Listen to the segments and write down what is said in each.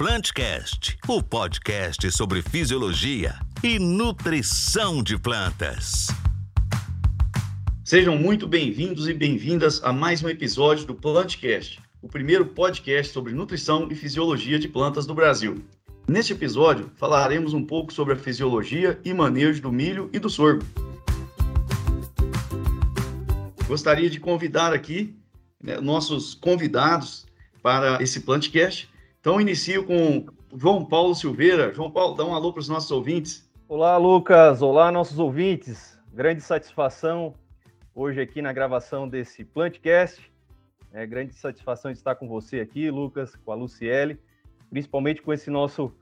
Plantcast, o podcast sobre fisiologia e nutrição de plantas. Sejam muito bem-vindos e bem-vindas a mais um episódio do Plantcast, o primeiro podcast sobre nutrição e fisiologia de plantas do Brasil. Neste episódio, falaremos um pouco sobre a fisiologia e manejo do milho e do sorgo. Gostaria de convidar aqui né, nossos convidados para esse Plantcast. Então, inicio com João Paulo Silveira. João Paulo, dá um alô para os nossos ouvintes. Olá, Lucas. Olá, nossos ouvintes. Grande satisfação hoje aqui na gravação desse Plantcast. É grande satisfação de estar com você aqui, Lucas, com a Luciele, principalmente com esse nosso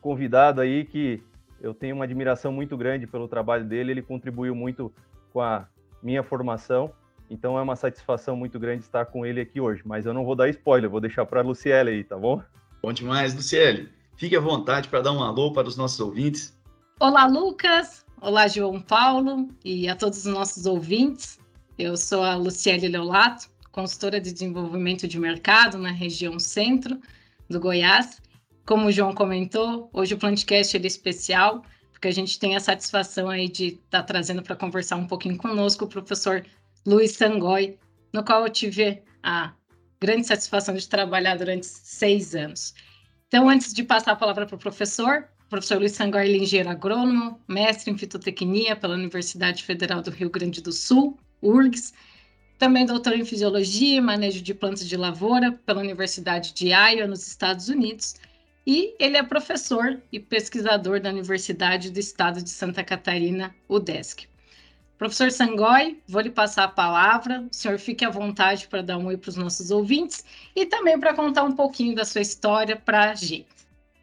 convidado aí que eu tenho uma admiração muito grande pelo trabalho dele. Ele contribuiu muito com a minha formação então é uma satisfação muito grande estar com ele aqui hoje. Mas eu não vou dar spoiler, vou deixar para a Luciele aí, tá bom? Bom demais, Luciele. Fique à vontade para dar um alô para os nossos ouvintes. Olá, Lucas. Olá, João Paulo e a todos os nossos ouvintes. Eu sou a Luciele Leolato, consultora de desenvolvimento de mercado na região centro do Goiás. Como o João comentou, hoje o Plantcast é especial, porque a gente tem a satisfação aí de estar tá trazendo para conversar um pouquinho conosco o professor Luiz Sangoi, no qual eu tive a grande satisfação de trabalhar durante seis anos. Então, antes de passar a palavra para o professor, o professor Luiz Sangoi é engenheiro agrônomo, mestre em fitotecnia pela Universidade Federal do Rio Grande do Sul, URGS, também doutor em fisiologia e manejo de plantas de lavoura pela Universidade de Iowa, nos Estados Unidos, e ele é professor e pesquisador da Universidade do Estado de Santa Catarina, UDESC. Professor Sangoi, vou lhe passar a palavra. O senhor fique à vontade para dar um oi para os nossos ouvintes e também para contar um pouquinho da sua história para a gente.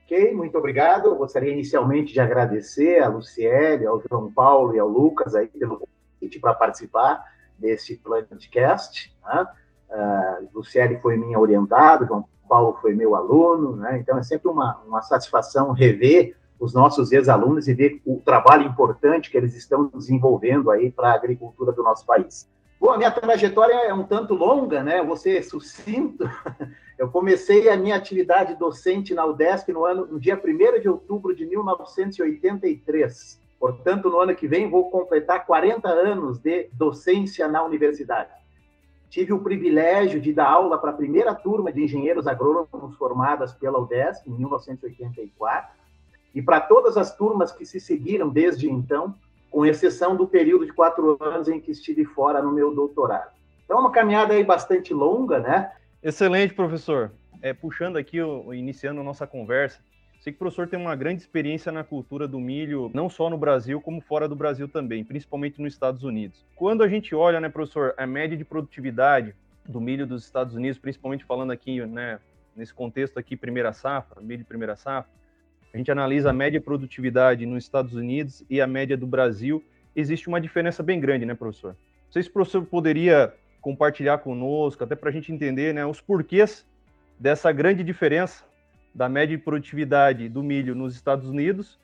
Ok, muito obrigado. Eu gostaria inicialmente de agradecer a Luciele, ao João Paulo e ao Lucas aí pelo convite para participar desse Planetcast. Né? Uh, Luciele foi minha orientada, João Paulo foi meu aluno, né? então é sempre uma, uma satisfação rever os nossos ex-alunos e ver o trabalho importante que eles estão desenvolvendo aí para a agricultura do nosso país. Bom, a minha trajetória é um tanto longa, né? Ser sucinto. Eu comecei a minha atividade docente na UDESC no, ano, no dia 1 de outubro de 1983. Portanto, no ano que vem, vou completar 40 anos de docência na universidade. Tive o privilégio de dar aula para a primeira turma de engenheiros agrônomos formadas pela UDESC, em 1984 e para todas as turmas que se seguiram desde então, com exceção do período de quatro anos em que estive fora no meu doutorado. Então, é uma caminhada aí bastante longa, né? Excelente, professor. É, puxando aqui, iniciando nossa conversa, sei que o professor tem uma grande experiência na cultura do milho, não só no Brasil, como fora do Brasil também, principalmente nos Estados Unidos. Quando a gente olha, né, professor, a média de produtividade do milho dos Estados Unidos, principalmente falando aqui, né, nesse contexto aqui, primeira safra, milho primeira safra, a gente analisa a média produtividade nos Estados Unidos e a média do Brasil, existe uma diferença bem grande, né, professor? Não sei se o professor poderia compartilhar conosco, até para a gente entender né, os porquês dessa grande diferença da média de produtividade do milho nos Estados Unidos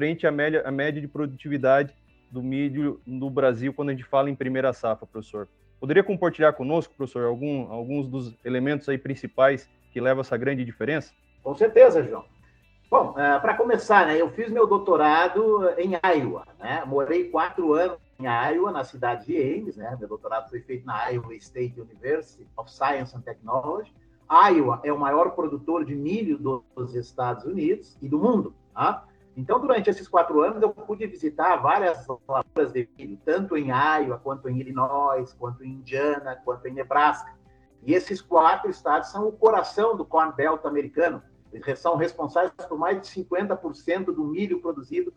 frente à média, à média de produtividade do milho no Brasil quando a gente fala em primeira safra, professor. Poderia compartilhar conosco, professor, algum, alguns dos elementos aí principais que levam a essa grande diferença? Com certeza, João. Bom, uh, para começar, né, eu fiz meu doutorado em Iowa, né? Morei quatro anos em Iowa, na cidade de Ames, né? Meu doutorado foi feito na Iowa State University of Science and Technology. Iowa é o maior produtor de milho dos Estados Unidos e do mundo, tá? Então, durante esses quatro anos, eu pude visitar várias lavouras de milho, tanto em Iowa, quanto em Illinois, quanto em Indiana, quanto em Nebraska. E esses quatro estados são o coração do Corn Belt americano são responsáveis por mais de 50% do milho produzido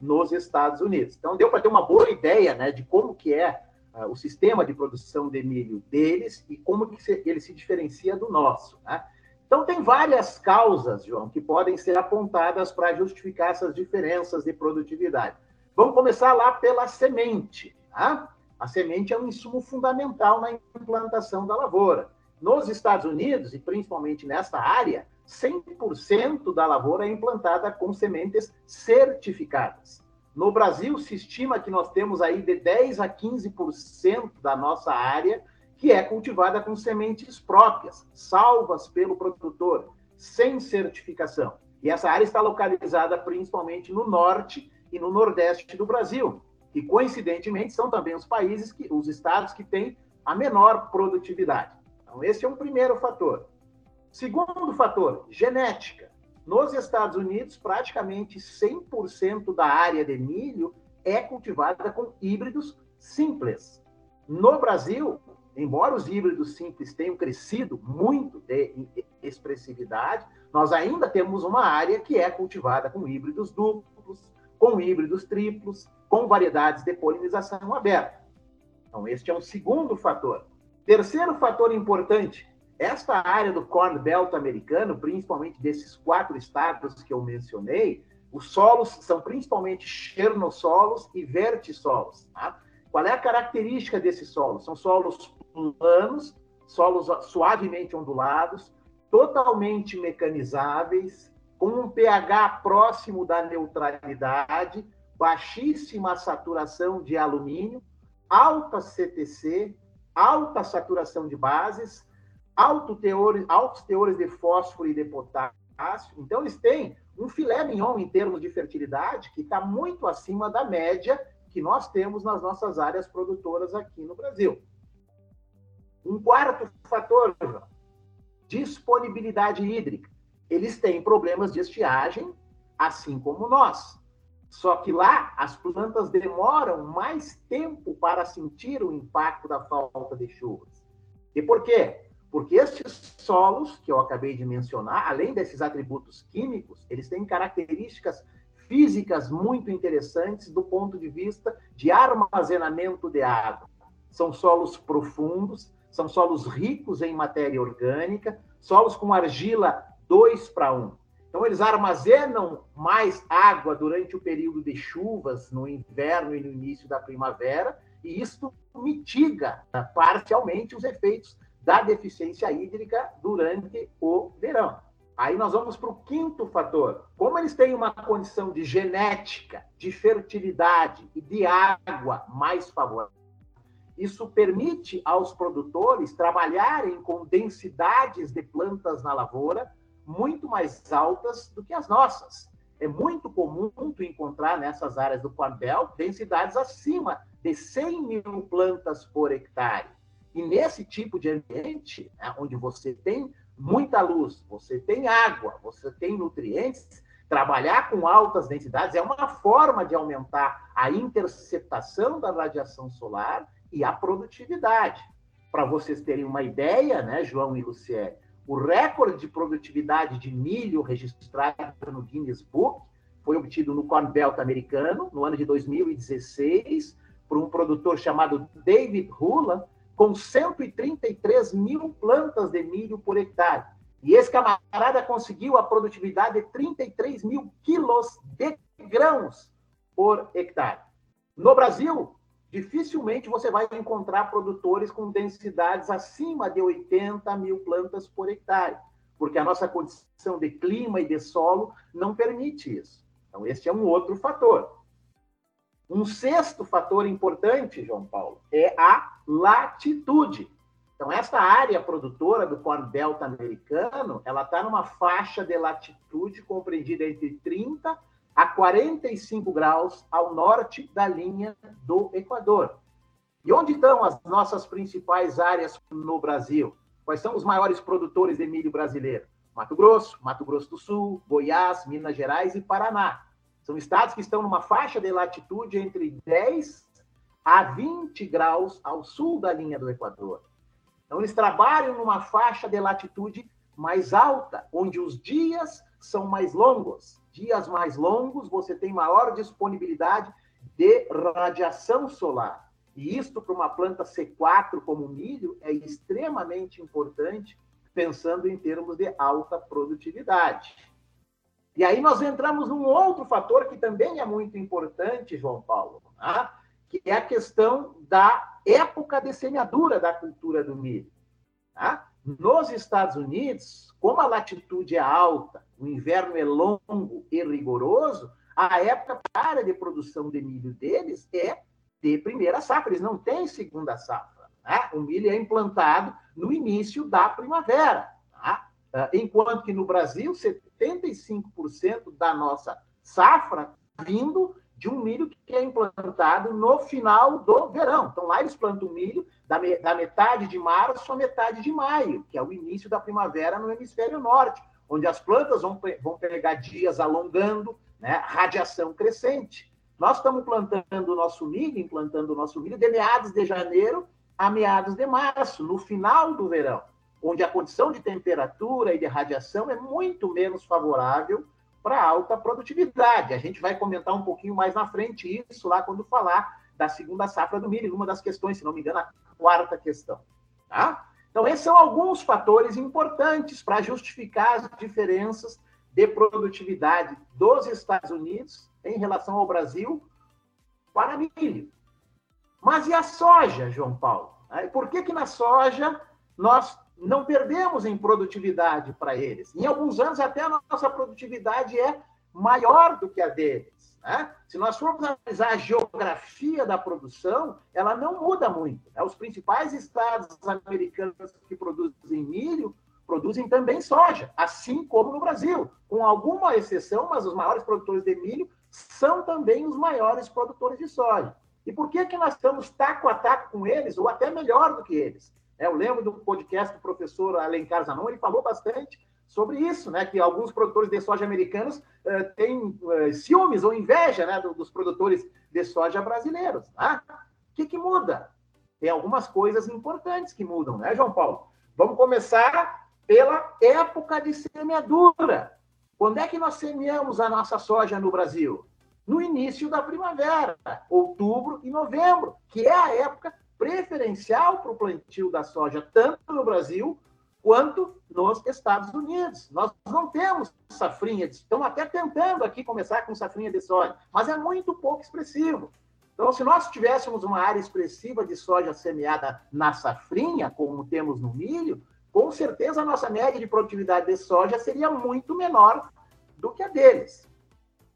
nos Estados Unidos. Então, deu para ter uma boa ideia né, de como que é uh, o sistema de produção de milho deles e como que se, ele se diferencia do nosso. Né? Então, tem várias causas, João, que podem ser apontadas para justificar essas diferenças de produtividade. Vamos começar lá pela semente. Tá? A semente é um insumo fundamental na implantação da lavoura. Nos Estados Unidos, e principalmente nesta área, 100% da lavoura é implantada com sementes certificadas. No Brasil, se estima que nós temos aí de 10 a 15% da nossa área que é cultivada com sementes próprias, salvas pelo produtor, sem certificação. E essa área está localizada principalmente no norte e no nordeste do Brasil, que coincidentemente são também os países que os estados que têm a menor produtividade. Então esse é um primeiro fator. Segundo fator, genética. Nos Estados Unidos, praticamente 100% da área de milho é cultivada com híbridos simples. No Brasil, embora os híbridos simples tenham crescido muito de expressividade, nós ainda temos uma área que é cultivada com híbridos duplos, com híbridos triplos, com variedades de polinização aberta. Então, este é um segundo fator. Terceiro fator importante, esta área do Corn Belt americano, principalmente desses quatro estados que eu mencionei, os solos são principalmente chernossolos e vertissolos. Tá? Qual é a característica desses solos? São solos planos, solos suavemente ondulados, totalmente mecanizáveis, com um pH próximo da neutralidade, baixíssima saturação de alumínio, alta CTC, alta saturação de bases, alto teor, altos teores de fósforo e de potássio. Então, eles têm um filé mignon em termos de fertilidade que está muito acima da média que nós temos nas nossas áreas produtoras aqui no Brasil. Um quarto fator, disponibilidade hídrica. Eles têm problemas de estiagem, assim como nós. Só que lá as plantas demoram mais tempo para sentir o impacto da falta de chuvas. E por quê? Porque estes solos que eu acabei de mencionar, além desses atributos químicos, eles têm características físicas muito interessantes do ponto de vista de armazenamento de água. São solos profundos, são solos ricos em matéria orgânica, solos com argila 2 para 1. Então, eles armazenam mais água durante o período de chuvas, no inverno e no início da primavera, e isto mitiga né, parcialmente os efeitos da deficiência hídrica durante o verão. Aí nós vamos para o quinto fator. Como eles têm uma condição de genética, de fertilidade e de água mais favorável, isso permite aos produtores trabalharem com densidades de plantas na lavoura muito mais altas do que as nossas. É muito comum tu encontrar nessas áreas do Corn densidades acima de 100 mil plantas por hectare. E nesse tipo de ambiente, né, onde você tem muita luz, você tem água, você tem nutrientes, trabalhar com altas densidades é uma forma de aumentar a interceptação da radiação solar e a produtividade. Para vocês terem uma ideia, né, João e Luciene, o recorde de produtividade de milho registrado no Guinness Book foi obtido no Corn Belt americano, no ano de 2016, por um produtor chamado David Hula, com 133 mil plantas de milho por hectare. E esse camarada conseguiu a produtividade de 33 mil quilos de grãos por hectare. No Brasil, dificilmente você vai encontrar produtores com densidades acima de 80 mil plantas por hectare, porque a nossa condição de clima e de solo não permite isso. Então, este é um outro fator. Um sexto fator importante, João Paulo, é a latitude. Então, esta área produtora do Corn Delta americano, ela está numa faixa de latitude compreendida entre 30 a 45 graus ao norte da linha do Equador. E onde estão as nossas principais áreas no Brasil? Quais são os maiores produtores de milho brasileiro? Mato Grosso, Mato Grosso do Sul, Goiás, Minas Gerais e Paraná. São estados que estão numa faixa de latitude entre 10 a 20 graus ao sul da linha do Equador. Então, eles trabalham numa faixa de latitude mais alta, onde os dias são mais longos. Dias mais longos, você tem maior disponibilidade de radiação solar. E isto para uma planta C4 como o milho é extremamente importante, pensando em termos de alta produtividade. E aí nós entramos num outro fator que também é muito importante, João Paulo, tá? que é a questão da época de semeadura da cultura do milho. Tá? Nos Estados Unidos, como a latitude é alta, o inverno é longo e rigoroso, a época para de produção de milho deles é de primeira safra, eles não têm segunda safra. Né? O milho é implantado no início da primavera. Uh, enquanto que no Brasil, 75% da nossa safra vindo de um milho que é implantado no final do verão. Então, lá eles plantam milho da, me, da metade de março à metade de maio, que é o início da primavera no hemisfério norte, onde as plantas vão, vão pegar dias alongando, né, radiação crescente. Nós estamos plantando o nosso milho, implantando o nosso milho de meados de janeiro a meados de março, no final do verão, onde a condição de temperatura e de radiação é muito menos favorável para alta produtividade. A gente vai comentar um pouquinho mais na frente isso lá quando falar da segunda safra do milho, uma das questões, se não me engano, a quarta questão. Tá? Então, esses são alguns fatores importantes para justificar as diferenças de produtividade dos Estados Unidos em relação ao Brasil para milho. Mas e a soja, João Paulo? Por que, que na soja nós não perdemos em produtividade para eles? Em alguns anos, até a nossa produtividade é maior do que a deles. Né? Se nós formos analisar a geografia da produção, ela não muda muito. Né? Os principais estados americanos que produzem milho produzem também soja, assim como no Brasil, com alguma exceção, mas os maiores produtores de milho são também os maiores produtores de soja. E por que, que nós estamos taco a taco com eles, ou até melhor do que eles? É, eu lembro do podcast do professor Alencar Zanon, ele falou bastante sobre isso, né? que alguns produtores de soja americanos uh, têm uh, ciúmes ou inveja né, dos produtores de soja brasileiros. Tá? O que, que muda? Tem algumas coisas importantes que mudam, né, João Paulo? Vamos começar pela época de semeadura. Quando é que nós semeamos a nossa soja no Brasil? no início da primavera, outubro e novembro, que é a época preferencial para o plantio da soja, tanto no Brasil quanto nos Estados Unidos. Nós não temos safrinha, estamos até tentando aqui começar com safrinha de soja, mas é muito pouco expressivo. Então, se nós tivéssemos uma área expressiva de soja semeada na safrinha, como temos no milho, com certeza a nossa média de produtividade de soja seria muito menor do que a deles.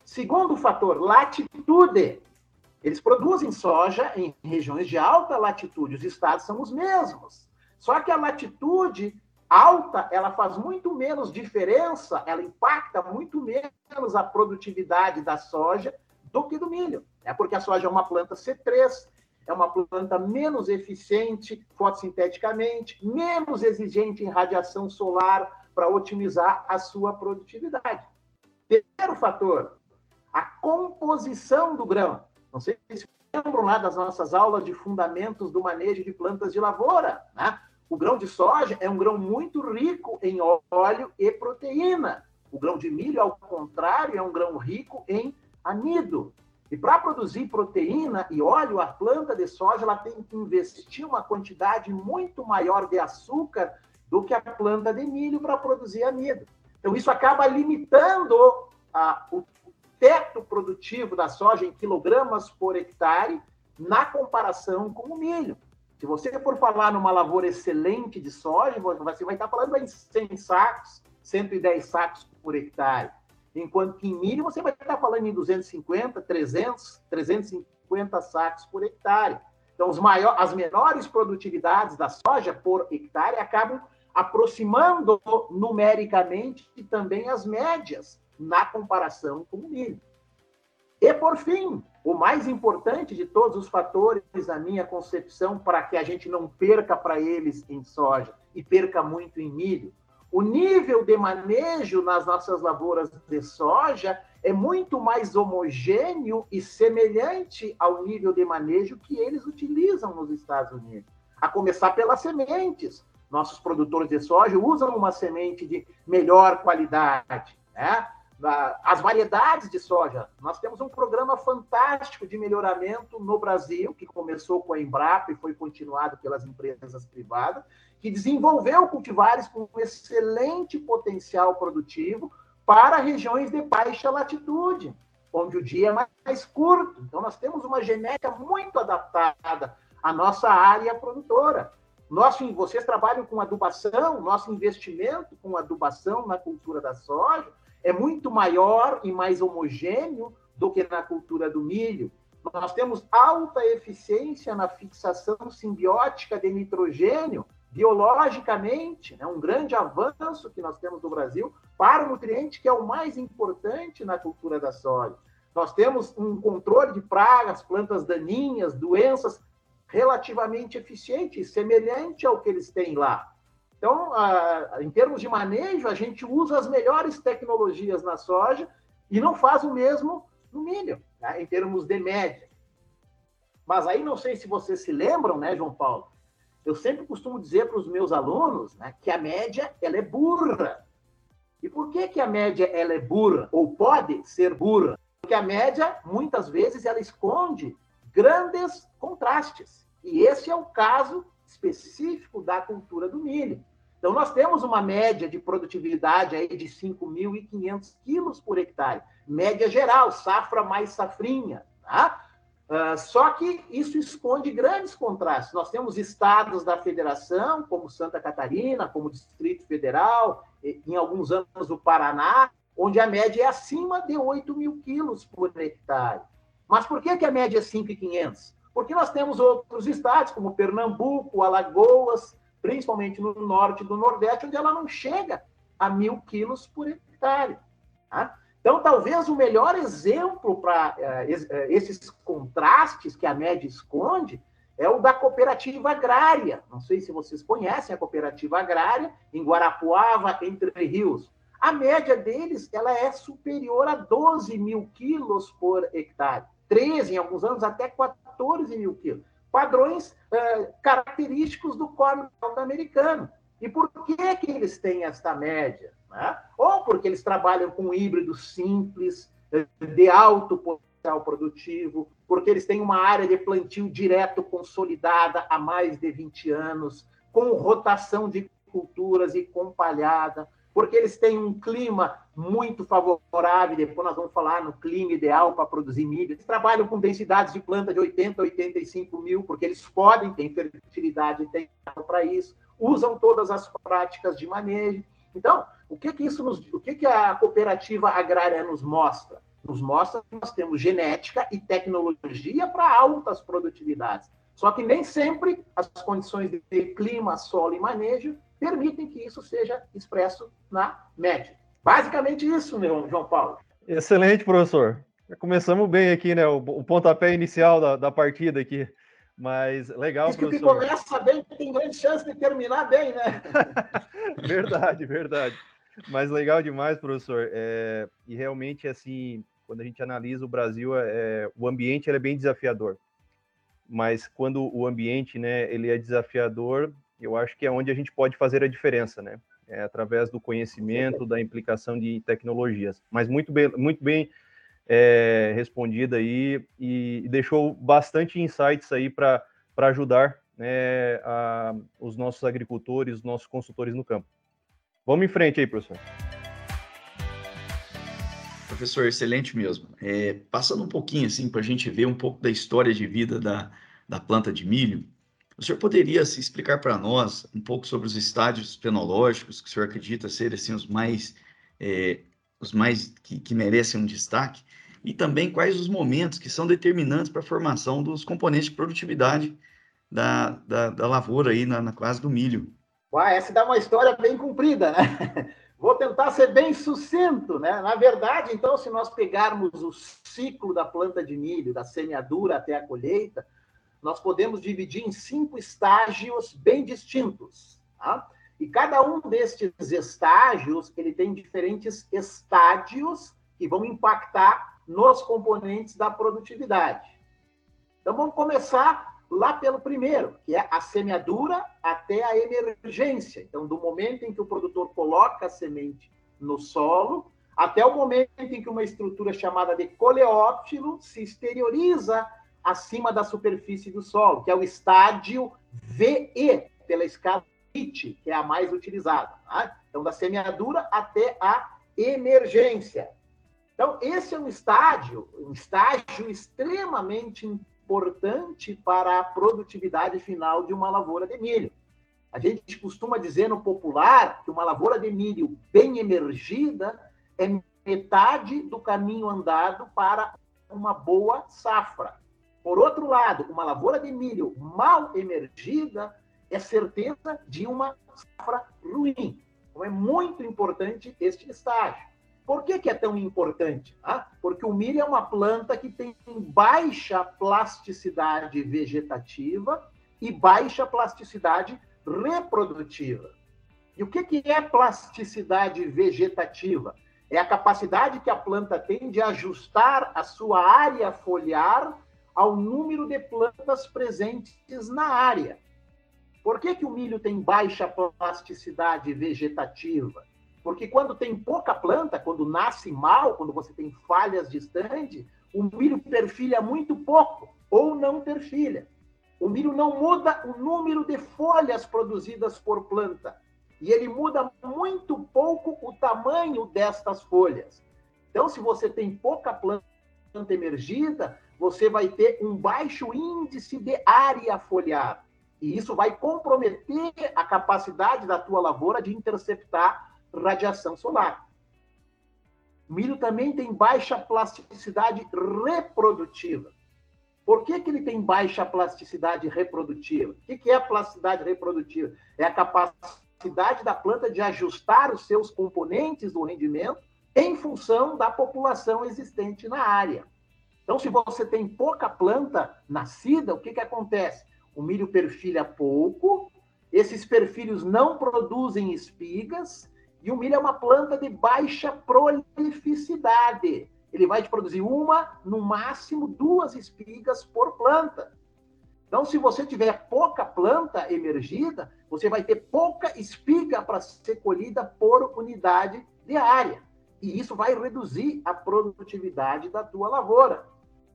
Segundo fator, latitude. Eles produzem soja em regiões de alta latitude, os estados são os mesmos. Só que a latitude alta, ela faz muito menos diferença, ela impacta muito menos a produtividade da soja do que do milho. É porque a soja é uma planta C3, é uma planta menos eficiente fotossinteticamente, menos exigente em radiação solar para otimizar a sua produtividade. Terceiro fator, a composição do grão. Não sei se lembram lá das nossas aulas de fundamentos do manejo de plantas de lavoura. Né? O grão de soja é um grão muito rico em óleo e proteína. O grão de milho, ao contrário, é um grão rico em amido. E para produzir proteína e óleo, a planta de soja ela tem que investir uma quantidade muito maior de açúcar do que a planta de milho para produzir amido. Então, isso acaba limitando a, o teto produtivo da soja em quilogramas por hectare na comparação com o milho. Se você for falar numa lavoura excelente de soja, você vai estar falando em 100 sacos, 110 sacos por hectare. Enquanto que em milho você vai estar falando em 250, 300, 350 sacos por hectare. Então, as menores produtividades da soja por hectare acabam aproximando numericamente também as médias na comparação com o milho. E, por fim, o mais importante de todos os fatores, na minha concepção, para que a gente não perca para eles em soja e perca muito em milho, o nível de manejo nas nossas lavouras de soja é muito mais homogêneo e semelhante ao nível de manejo que eles utilizam nos Estados Unidos. A começar pelas sementes. Nossos produtores de soja usam uma semente de melhor qualidade, né? As variedades de soja. Nós temos um programa fantástico de melhoramento no Brasil, que começou com a Embrapa e foi continuado pelas empresas privadas, que desenvolveu cultivares com excelente potencial produtivo para regiões de baixa latitude, onde o dia é mais curto. Então, nós temos uma genética muito adaptada à nossa área produtora. Nosso, vocês trabalham com adubação, nosso investimento com adubação na cultura da soja é muito maior e mais homogêneo do que na cultura do milho. Nós temos alta eficiência na fixação simbiótica de nitrogênio biologicamente, né, um grande avanço que nós temos no Brasil para o nutriente que é o mais importante na cultura da soja. Nós temos um controle de pragas, plantas daninhas, doenças relativamente eficiente, semelhante ao que eles têm lá. Então, em termos de manejo, a gente usa as melhores tecnologias na soja e não faz o mesmo no milho, né, em termos de média. Mas aí não sei se vocês se lembram, né, João Paulo? Eu sempre costumo dizer para os meus alunos né, que a média ela é burra. E por que, que a média ela é burra? Ou pode ser burra? Porque a média, muitas vezes, ela esconde grandes contrastes. E esse é o caso específico da cultura do milho. Então, nós temos uma média de produtividade aí de 5.500 quilos por hectare. Média geral, safra mais safrinha. Tá? Uh, só que isso esconde grandes contrastes. Nós temos estados da federação, como Santa Catarina, como Distrito Federal, em alguns anos o Paraná, onde a média é acima de 8 mil quilos por hectare. Mas por que, que a média é 5,500? Porque nós temos outros estados, como Pernambuco, Alagoas, principalmente no norte do nordeste, onde ela não chega a mil quilos por hectare. Tá? Então, talvez o melhor exemplo para uh, esses contrastes que a média esconde é o da cooperativa agrária. Não sei se vocês conhecem a cooperativa agrária, em Guarapuava, Entre Rios. A média deles ela é superior a 12 mil quilos por hectare. 13, em alguns anos, até 14 mil quilos. Padrões uh, característicos do corno norte-americano. E por que, que eles têm esta média? Né? Ou porque eles trabalham com híbridos simples, eh, de alto potencial produtivo, porque eles têm uma área de plantio direto consolidada há mais de 20 anos, com rotação de culturas e com palhada, porque eles têm um clima muito favorável, depois nós vamos falar no clima ideal para produzir milho. Eles trabalham com densidades de planta de 80 a 85 mil, porque eles podem, têm fertilidade tem para isso, usam todas as práticas de manejo. Então, o que que isso nos, o que que a cooperativa agrária nos mostra? Nos mostra que nós temos genética e tecnologia para altas produtividades. Só que nem sempre as condições de clima, solo e manejo permitem que isso seja expresso na média. Basicamente isso, meu João Paulo. Excelente, professor. Começamos bem aqui, né? O, o pontapé inicial da, da partida aqui. Mas legal, Diz professor. que começa bem tem grande chance de terminar bem, né? verdade, verdade. Mas legal demais, professor. É, e realmente, assim, quando a gente analisa o Brasil, é, o ambiente é bem desafiador. Mas quando o ambiente, né, ele é desafiador, eu acho que é onde a gente pode fazer a diferença, né? É através do conhecimento, da implicação de tecnologias. Mas muito bem, muito bem é, respondida aí e, e, deixou bastante insights aí para ajudar né, a, os nossos agricultores, os nossos consultores no campo. Vamos em frente aí, professor. Professor, excelente mesmo. É, passando um pouquinho assim para a gente ver um pouco da história de vida da, da planta de milho, o senhor poderia se explicar para nós um pouco sobre os estádios fenológicos que o senhor acredita serem assim, os mais é, os mais que, que merecem um destaque, e também quais os momentos que são determinantes para a formação dos componentes de produtividade da, da, da lavoura aí na, na do milho. Uai, essa dá uma história bem comprida, né? Vou tentar ser bem sucinto, né? Na verdade, então, se nós pegarmos o ciclo da planta de milho, da semeadura até a colheita, nós podemos dividir em cinco estágios bem distintos, tá? E cada um destes estágios, ele tem diferentes estádios que vão impactar nos componentes da produtividade. Então vamos começar lá pelo primeiro, que é a semeadura até a emergência. Então, do momento em que o produtor coloca a semente no solo, até o momento em que uma estrutura chamada de coleóptilo se exterioriza acima da superfície do solo, que é o estádio VE, pela escala que é a mais utilizada. Tá? Então, da semeadura até a emergência. Então, esse é um estágio, um estágio extremamente importante para a produtividade final de uma lavoura de milho. A gente costuma dizer no popular que uma lavoura de milho bem emergida é metade do caminho andado para uma boa safra. Por outro lado, uma lavoura de milho mal emergida é certeza de uma safra ruim. Então é muito importante este estágio. Por que, que é tão importante? Ah, porque o milho é uma planta que tem baixa plasticidade vegetativa e baixa plasticidade reprodutiva. E o que, que é plasticidade vegetativa? É a capacidade que a planta tem de ajustar a sua área foliar ao número de plantas presentes na área. Por que, que o milho tem baixa plasticidade vegetativa? Porque quando tem pouca planta, quando nasce mal, quando você tem falhas de estande, o milho perfilha muito pouco ou não perfilha. O milho não muda o número de folhas produzidas por planta e ele muda muito pouco o tamanho destas folhas. Então, se você tem pouca planta emergida, você vai ter um baixo índice de área foliar. E isso vai comprometer a capacidade da tua lavoura de interceptar radiação solar. Milho também tem baixa plasticidade reprodutiva. Por que, que ele tem baixa plasticidade reprodutiva? O que, que é a plasticidade reprodutiva? É a capacidade da planta de ajustar os seus componentes do rendimento em função da população existente na área. Então, se você tem pouca planta nascida, o que, que acontece? O milho perfilha pouco, esses perfilhos não produzem espigas, e o milho é uma planta de baixa prolificidade. Ele vai te produzir uma, no máximo duas espigas por planta. Então, se você tiver pouca planta emergida, você vai ter pouca espiga para ser colhida por unidade de área. E isso vai reduzir a produtividade da tua lavoura.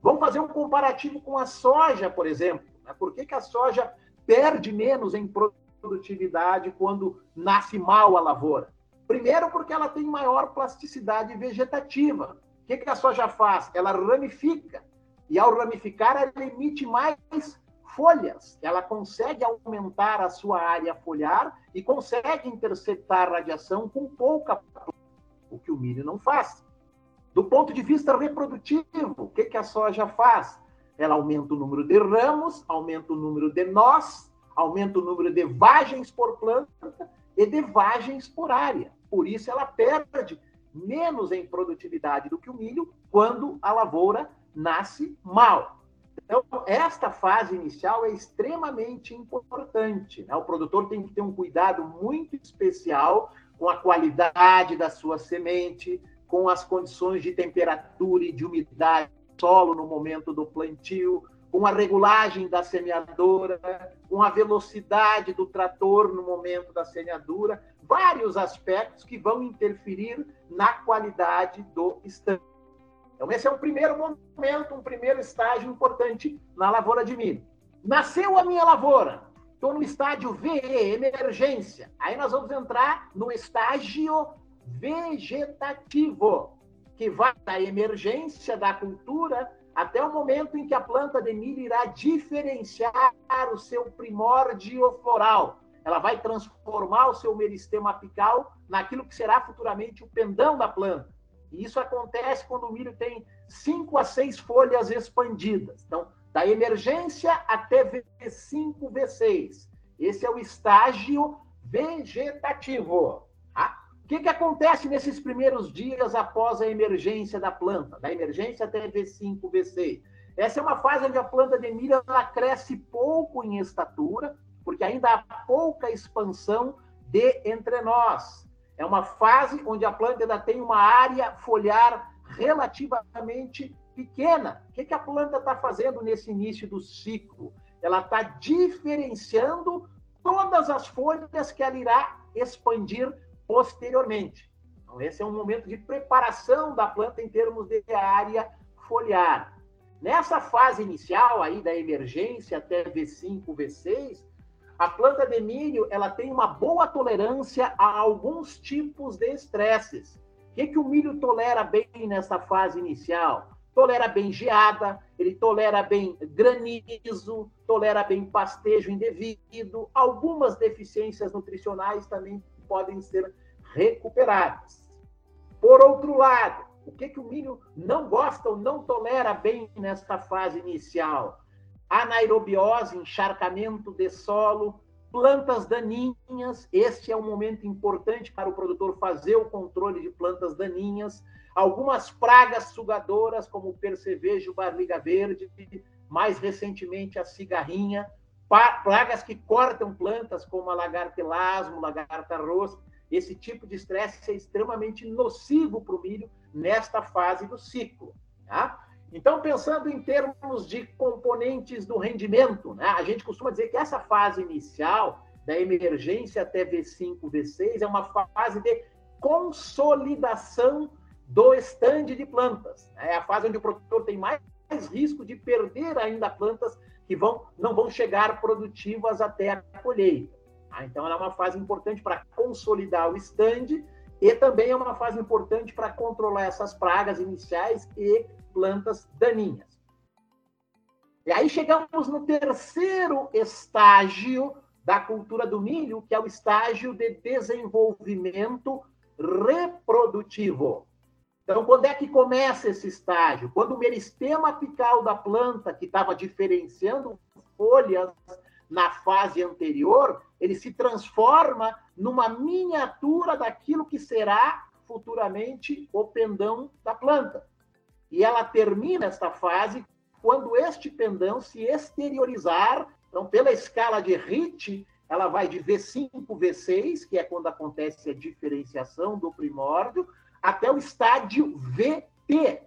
Vamos fazer um comparativo com a soja, por exemplo. Né? Por que, que a soja perde menos em produtividade quando nasce mal a lavoura? Primeiro, porque ela tem maior plasticidade vegetativa. O que, que a soja faz? Ela ramifica. E ao ramificar, ela emite mais folhas. Ela consegue aumentar a sua área foliar e consegue interceptar radiação com pouca o que o milho não faz. Do ponto de vista reprodutivo, o que, que a soja faz? Ela aumenta o número de ramos, aumenta o número de nós, aumenta o número de vagens por planta e de vagens por área. Por isso, ela perde menos em produtividade do que o milho quando a lavoura nasce mal. Então, esta fase inicial é extremamente importante. Né? O produtor tem que ter um cuidado muito especial com a qualidade da sua semente, com as condições de temperatura e de umidade do solo no momento do plantio, com a regulagem da semeadora, com a velocidade do trator no momento da semeadura, vários aspectos que vão interferir na qualidade do estande. Então, esse é um primeiro momento, um primeiro estágio importante na lavoura de milho. Nasceu a minha lavoura, estou no estágio VE, emergência. Aí nós vamos entrar no estágio vegetativo, que vai da emergência da cultura até o momento em que a planta de milho irá diferenciar o seu primórdio floral. Ela vai transformar o seu meristema apical naquilo que será futuramente o pendão da planta. E isso acontece quando o milho tem cinco a seis folhas expandidas. Então, da emergência até V5, V6. Esse é o estágio vegetativo. O que, que acontece nesses primeiros dias após a emergência da planta? Da emergência até V5, V6. Essa é uma fase onde a planta de milho ela cresce pouco em estatura, porque ainda há pouca expansão de entre nós. É uma fase onde a planta ainda tem uma área foliar relativamente pequena. O que, que a planta está fazendo nesse início do ciclo? Ela está diferenciando todas as folhas que ela irá expandir posteriormente. Então, esse é um momento de preparação da planta em termos de área foliar. Nessa fase inicial aí da emergência até V5, V6, a planta de milho ela tem uma boa tolerância a alguns tipos de estresses. O que, que o milho tolera bem nessa fase inicial? Tolera bem geada, ele tolera bem granizo, tolera bem pastejo indevido. Algumas deficiências nutricionais também podem ser recuperadas. Por outro lado, o que, que o milho não gosta ou não tolera bem nesta fase inicial? anaerobiose, encharcamento de solo, plantas daninhas, este é um momento importante para o produtor fazer o controle de plantas daninhas, algumas pragas sugadoras, como o percevejo, barliga verde, mais recentemente a cigarrinha, pragas que cortam plantas, como a lagarta elasmo, lagarta rosa. Esse tipo de estresse é extremamente nocivo para o milho nesta fase do ciclo. Tá? Então, pensando em termos de componentes do rendimento, né? a gente costuma dizer que essa fase inicial, da emergência até V5, V6, é uma fase de consolidação do estande de plantas. É a fase onde o produtor tem mais risco de perder ainda plantas que vão, não vão chegar produtivas até a colheita. Tá? Então, ela é uma fase importante para consolidar o estande e também é uma fase importante para controlar essas pragas iniciais e plantas daninhas. E aí chegamos no terceiro estágio da cultura do milho, que é o estágio de desenvolvimento reprodutivo. Então, quando é que começa esse estágio? Quando o meristema apical da planta, que estava diferenciando folhas na fase anterior, ele se transforma numa miniatura daquilo que será futuramente o pendão da planta. E ela termina esta fase quando este pendão se exteriorizar. Então, pela escala de RIT, ela vai de V5, V6, que é quando acontece a diferenciação do primórdio, até o estádio VT,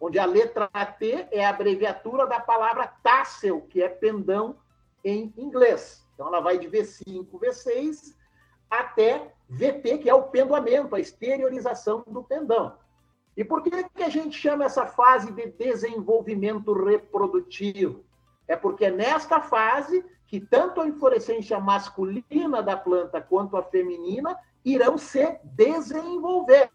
onde a letra T é a abreviatura da palavra tassel, que é pendão em inglês. Então, ela vai de V5, V6 até VT, que é o pendoamento, a exteriorização do pendão. E por que, que a gente chama essa fase de desenvolvimento reprodutivo? É porque é nesta fase que tanto a inflorescência masculina da planta quanto a feminina irão se desenvolver.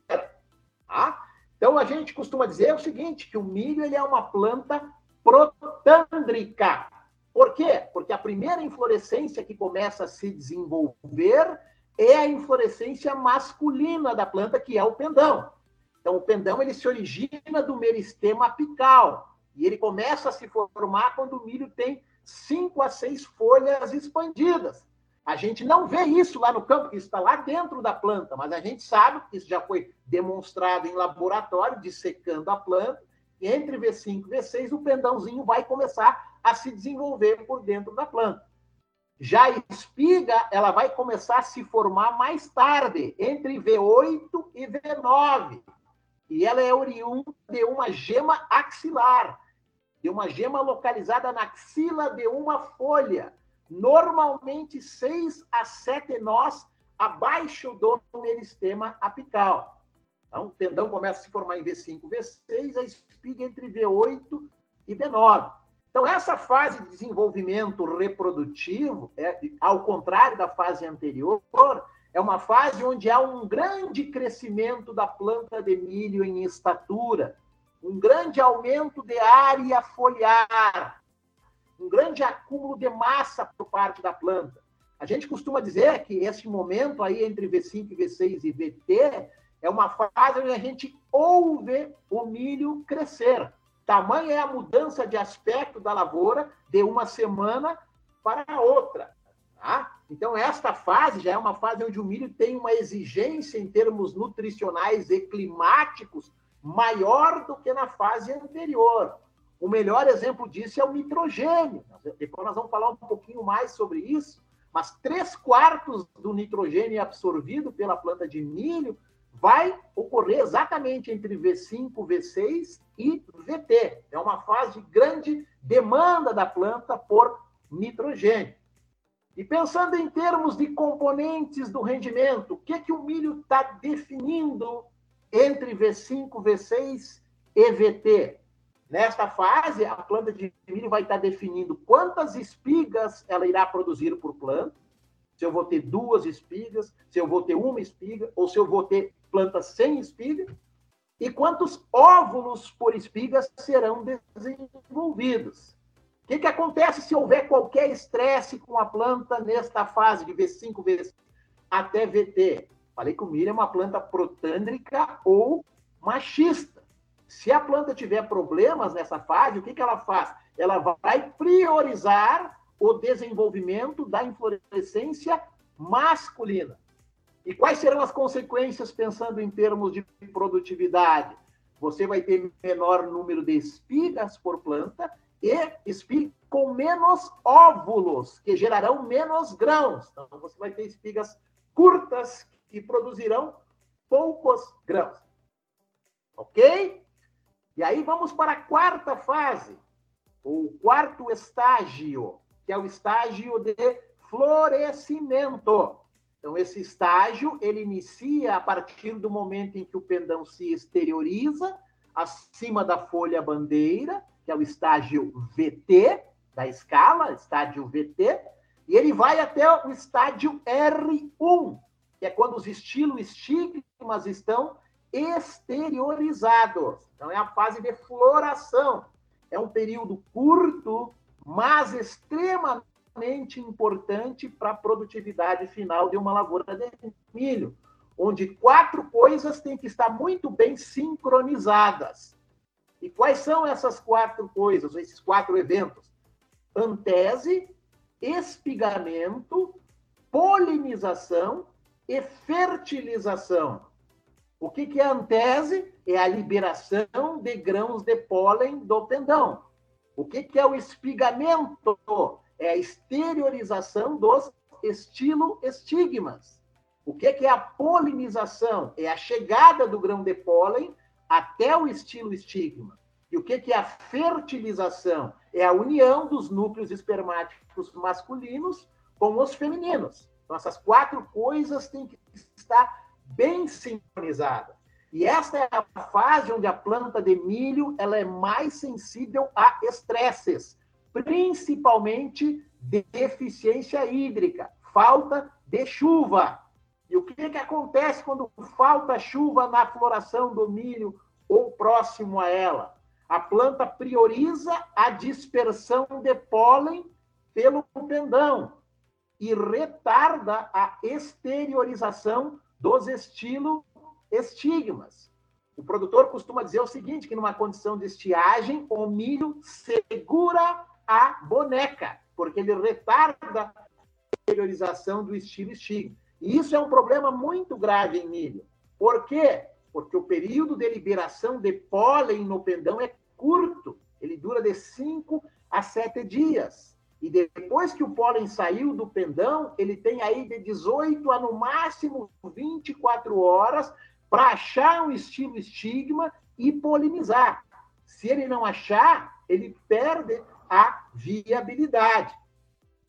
Tá? Então, a gente costuma dizer o seguinte, que o milho ele é uma planta protândrica. Por quê? Porque a primeira inflorescência que começa a se desenvolver é a inflorescência masculina da planta, que é o pendão. Então, o pendão ele se origina do meristema apical e ele começa a se formar quando o milho tem cinco a seis folhas expandidas. A gente não vê isso lá no campo, que está lá dentro da planta, mas a gente sabe que isso já foi demonstrado em laboratório, dissecando a planta, e entre V5 e V6 o pendãozinho vai começar a se desenvolver por dentro da planta. Já a espiga, ela vai começar a se formar mais tarde, entre V8 e V9 e ela é oriunda de uma gema axilar, de uma gema localizada na axila de uma folha, normalmente seis a sete nós abaixo do meristema apical. Então, o tendão começa a se formar em V5, V6, a espiga entre V8 e V9. Então, essa fase de desenvolvimento reprodutivo, é, ao contrário da fase anterior, é uma fase onde há um grande crescimento da planta de milho em estatura, um grande aumento de área foliar, um grande acúmulo de massa por parte da planta. A gente costuma dizer que esse momento aí entre V5, V6 e VT é uma fase onde a gente ouve o milho crescer. Tamanha é a mudança de aspecto da lavoura de uma semana para outra. Tá? Então, esta fase já é uma fase onde o milho tem uma exigência em termos nutricionais e climáticos maior do que na fase anterior. O melhor exemplo disso é o nitrogênio. Depois nós vamos falar um pouquinho mais sobre isso, mas três quartos do nitrogênio absorvido pela planta de milho vai ocorrer exatamente entre V5, V6 e VT. É uma fase de grande demanda da planta por nitrogênio. E pensando em termos de componentes do rendimento, o que, que o milho está definindo entre V5, V6 e VT? Nesta fase, a planta de milho vai estar definindo quantas espigas ela irá produzir por planta, se eu vou ter duas espigas, se eu vou ter uma espiga, ou se eu vou ter planta sem espiga, e quantos óvulos por espiga serão desenvolvidos. O que, que acontece se houver qualquer estresse com a planta nesta fase de V5, V6 até VT? Falei que o milho é uma planta protândrica ou machista. Se a planta tiver problemas nessa fase, o que, que ela faz? Ela vai priorizar o desenvolvimento da inflorescência masculina. E quais serão as consequências pensando em termos de produtividade? Você vai ter menor número de espigas por planta e espigas com menos óvulos, que gerarão menos grãos. Então, você vai ter espigas curtas que produzirão poucos grãos. Ok? E aí vamos para a quarta fase, o quarto estágio, que é o estágio de florescimento. Então, esse estágio, ele inicia a partir do momento em que o pendão se exterioriza acima da folha bandeira, que é o estágio VT da escala, estágio VT, e ele vai até o estágio R1, que é quando os estilos estigmas estão exteriorizados. Então, é a fase de floração. É um período curto, mas extremamente importante para a produtividade final de uma lavoura de milho, onde quatro coisas têm que estar muito bem sincronizadas. E quais são essas quatro coisas, esses quatro eventos? Antese, espigamento, polinização e fertilização. O que, que é antese? É a liberação de grãos de pólen do pendão. O que, que é o espigamento? é a exteriorização dos estilo-estigmas. O que é a polinização? É a chegada do grão de pólen até o estilo-estigma. E o que é a fertilização? É a união dos núcleos espermáticos masculinos com os femininos. Então, essas quatro coisas têm que estar bem sincronizadas. E esta é a fase onde a planta de milho ela é mais sensível a estresses principalmente deficiência hídrica, falta de chuva. E o que, que acontece quando falta chuva na floração do milho ou próximo a ela? A planta prioriza a dispersão de pólen pelo pendão e retarda a exteriorização dos estilo estigmas. O produtor costuma dizer o seguinte, que numa condição de estiagem, o milho segura a boneca, porque ele retarda a exteriorização do estilo estigma. E isso é um problema muito grave em milho. Por quê? Porque o período de liberação de pólen no pendão é curto. Ele dura de 5 a 7 dias. E depois que o pólen saiu do pendão, ele tem aí de 18 a no máximo 24 horas para achar um estilo estigma e polinizar. Se ele não achar, ele perde a viabilidade.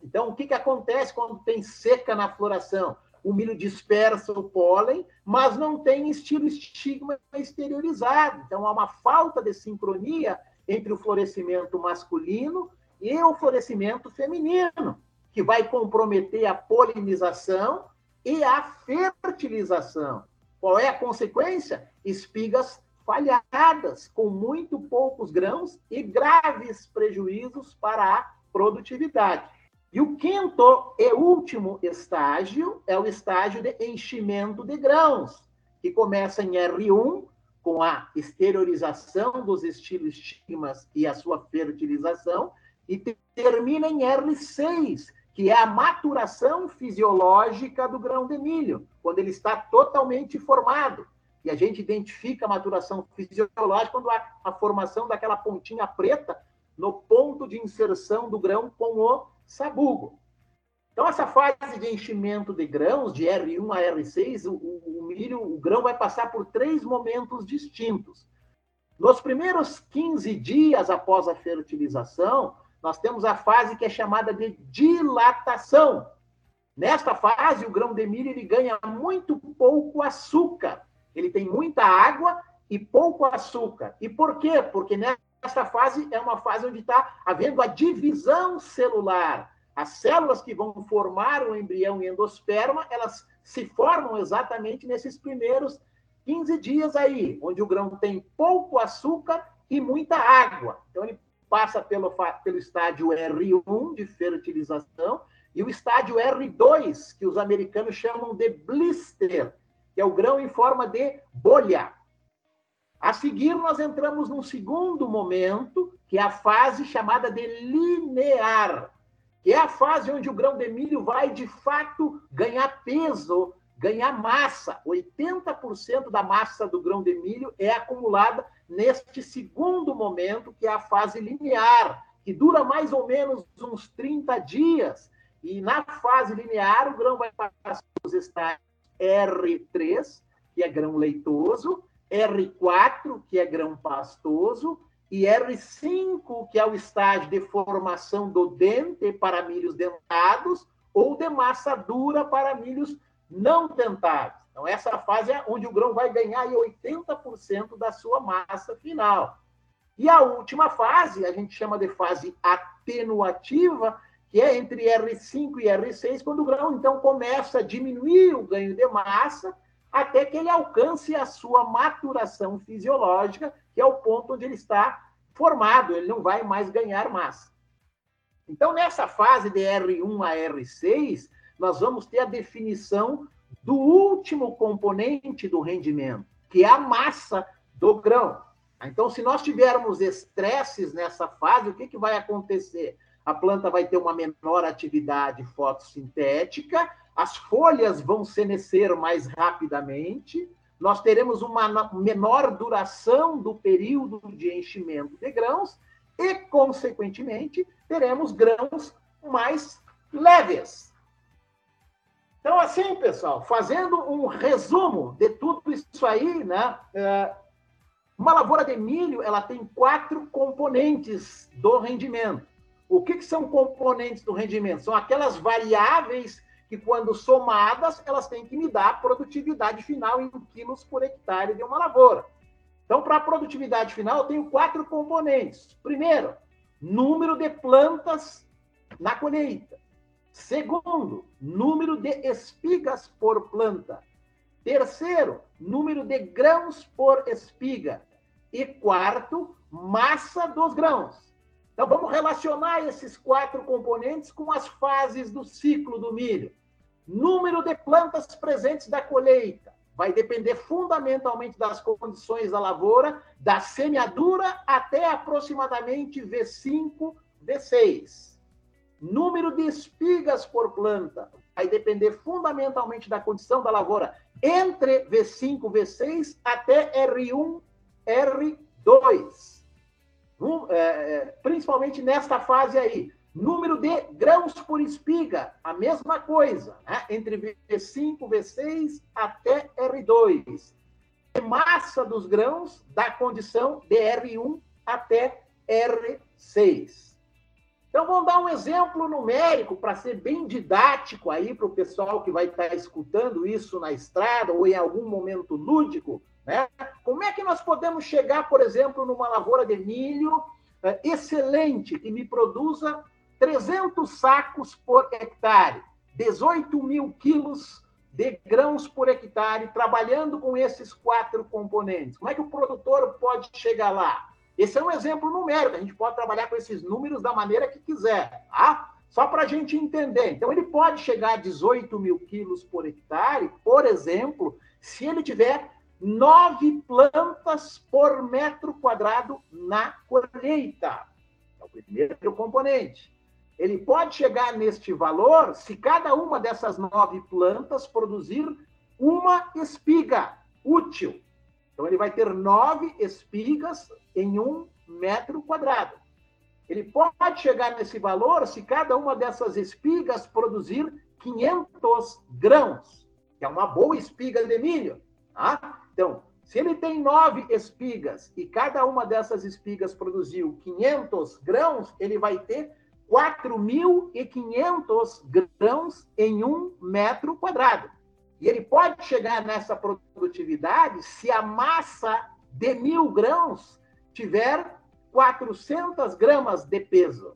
Então, o que, que acontece quando tem seca na floração? O milho dispersa o pólen, mas não tem estilo estigma exteriorizado. Então, há uma falta de sincronia entre o florescimento masculino e o florescimento feminino, que vai comprometer a polinização e a fertilização. Qual é a consequência? Espigas falhadas, com muito poucos grãos e graves prejuízos para a produtividade. E o quinto e último estágio é o estágio de enchimento de grãos, que começa em R1, com a exteriorização dos estilos estigmas e a sua fertilização, e termina em R6, que é a maturação fisiológica do grão de milho, quando ele está totalmente formado. E a gente identifica a maturação fisiológica quando há a formação daquela pontinha preta no ponto de inserção do grão com o sabugo. Então, essa fase de enchimento de grãos, de R1 a R6, o, o, milho, o grão vai passar por três momentos distintos. Nos primeiros 15 dias após a fertilização, nós temos a fase que é chamada de dilatação. Nesta fase, o grão de milho ele ganha muito pouco açúcar ele tem muita água e pouco açúcar. E por quê? Porque nessa fase é uma fase onde está havendo a divisão celular. As células que vão formar o embrião e endosperma, elas se formam exatamente nesses primeiros 15 dias aí, onde o grão tem pouco açúcar e muita água. Então, ele passa pelo, pelo estádio R1 de fertilização e o estádio R2, que os americanos chamam de blister, que é o grão em forma de bolha. A seguir, nós entramos num segundo momento, que é a fase chamada de linear, que é a fase onde o grão de milho vai, de fato, ganhar peso, ganhar massa. 80% da massa do grão de milho é acumulada neste segundo momento, que é a fase linear, que dura mais ou menos uns 30 dias. E na fase linear, o grão vai passar os estágios R3, que é grão leitoso, R4, que é grão pastoso, e R5, que é o estágio de formação do dente para milhos dentados, ou de massa dura para milhos não dentados. Então, essa fase é onde o grão vai ganhar 80% da sua massa final. E a última fase, a gente chama de fase atenuativa, que é entre R5 e R6, quando o grão, então, começa a diminuir o ganho de massa até que ele alcance a sua maturação fisiológica, que é o ponto onde ele está formado, ele não vai mais ganhar massa. Então, nessa fase de R1 a R6, nós vamos ter a definição do último componente do rendimento, que é a massa do grão. Então, se nós tivermos estresses nessa fase, o que, que vai acontecer? A planta vai ter uma menor atividade fotossintética, as folhas vão senescer mais rapidamente, nós teremos uma menor duração do período de enchimento de grãos e, consequentemente, teremos grãos mais leves. Então, assim, pessoal, fazendo um resumo de tudo isso aí, né? É, uma lavoura de milho, ela tem quatro componentes do rendimento. O que, que são componentes do rendimento? São aquelas variáveis que, quando somadas, elas têm que me dar a produtividade final em quilos por hectare de uma lavoura. Então, para a produtividade final, eu tenho quatro componentes. Primeiro, número de plantas na colheita. Segundo, número de espigas por planta. Terceiro, número de grãos por espiga. E quarto, massa dos grãos. Então, vamos relacionar esses quatro componentes com as fases do ciclo do milho. Número de plantas presentes da colheita vai depender fundamentalmente das condições da lavoura, da semeadura até aproximadamente V5, V6. Número de espigas por planta vai depender fundamentalmente da condição da lavoura, entre V5, V6 até R1, R2. Um, é, é, principalmente nesta fase aí. Número de grãos por espiga, a mesma coisa, né? entre V5, V6 até R2. E massa dos grãos da condição de R1 até R6. Então, vamos dar um exemplo numérico para ser bem didático aí para o pessoal que vai estar escutando isso na estrada ou em algum momento lúdico. Né? Como é que nós podemos chegar, por exemplo, numa lavoura de milho é, excelente que me produza 300 sacos por hectare, 18 mil quilos de grãos por hectare, trabalhando com esses quatro componentes. Como é que o produtor pode chegar lá? Esse é um exemplo numérico, a gente pode trabalhar com esses números da maneira que quiser, tá? Só para a gente entender. Então, ele pode chegar a 18 mil quilos por hectare, por exemplo, se ele tiver nove plantas por metro quadrado na colheita. É o primeiro componente. Ele pode chegar neste valor se cada uma dessas nove plantas produzir uma espiga útil. Então, ele vai ter nove espigas em um metro quadrado. Ele pode chegar nesse valor se cada uma dessas espigas produzir 500 grãos, que é uma boa espiga de milho. Tá? Então, se ele tem nove espigas e cada uma dessas espigas produziu 500 grãos, ele vai ter 4.500 grãos em um metro quadrado. E ele pode chegar nessa produtividade se a massa de mil grãos tiver 400 gramas de peso.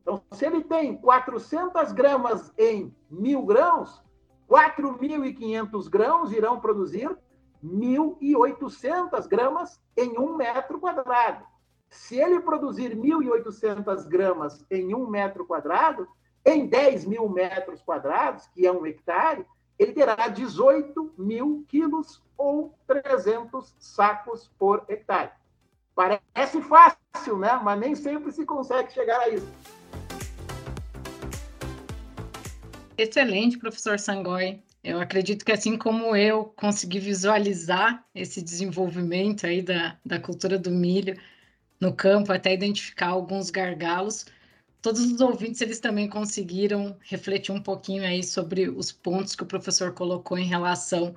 Então, se ele tem 400 gramas em mil grãos, 4.500 grãos irão produzir 1.800 gramas em um metro quadrado. Se ele produzir 1.800 gramas em um metro quadrado, em 10 mil metros quadrados, que é um hectare, ele terá 18 mil quilos ou 300 sacos por hectare. Parece fácil, né? Mas nem sempre se consegue chegar a isso. Excelente, professor Sangoi. Eu acredito que assim como eu consegui visualizar esse desenvolvimento aí da, da cultura do milho no campo, até identificar alguns gargalos, todos os ouvintes eles também conseguiram refletir um pouquinho aí sobre os pontos que o professor colocou em relação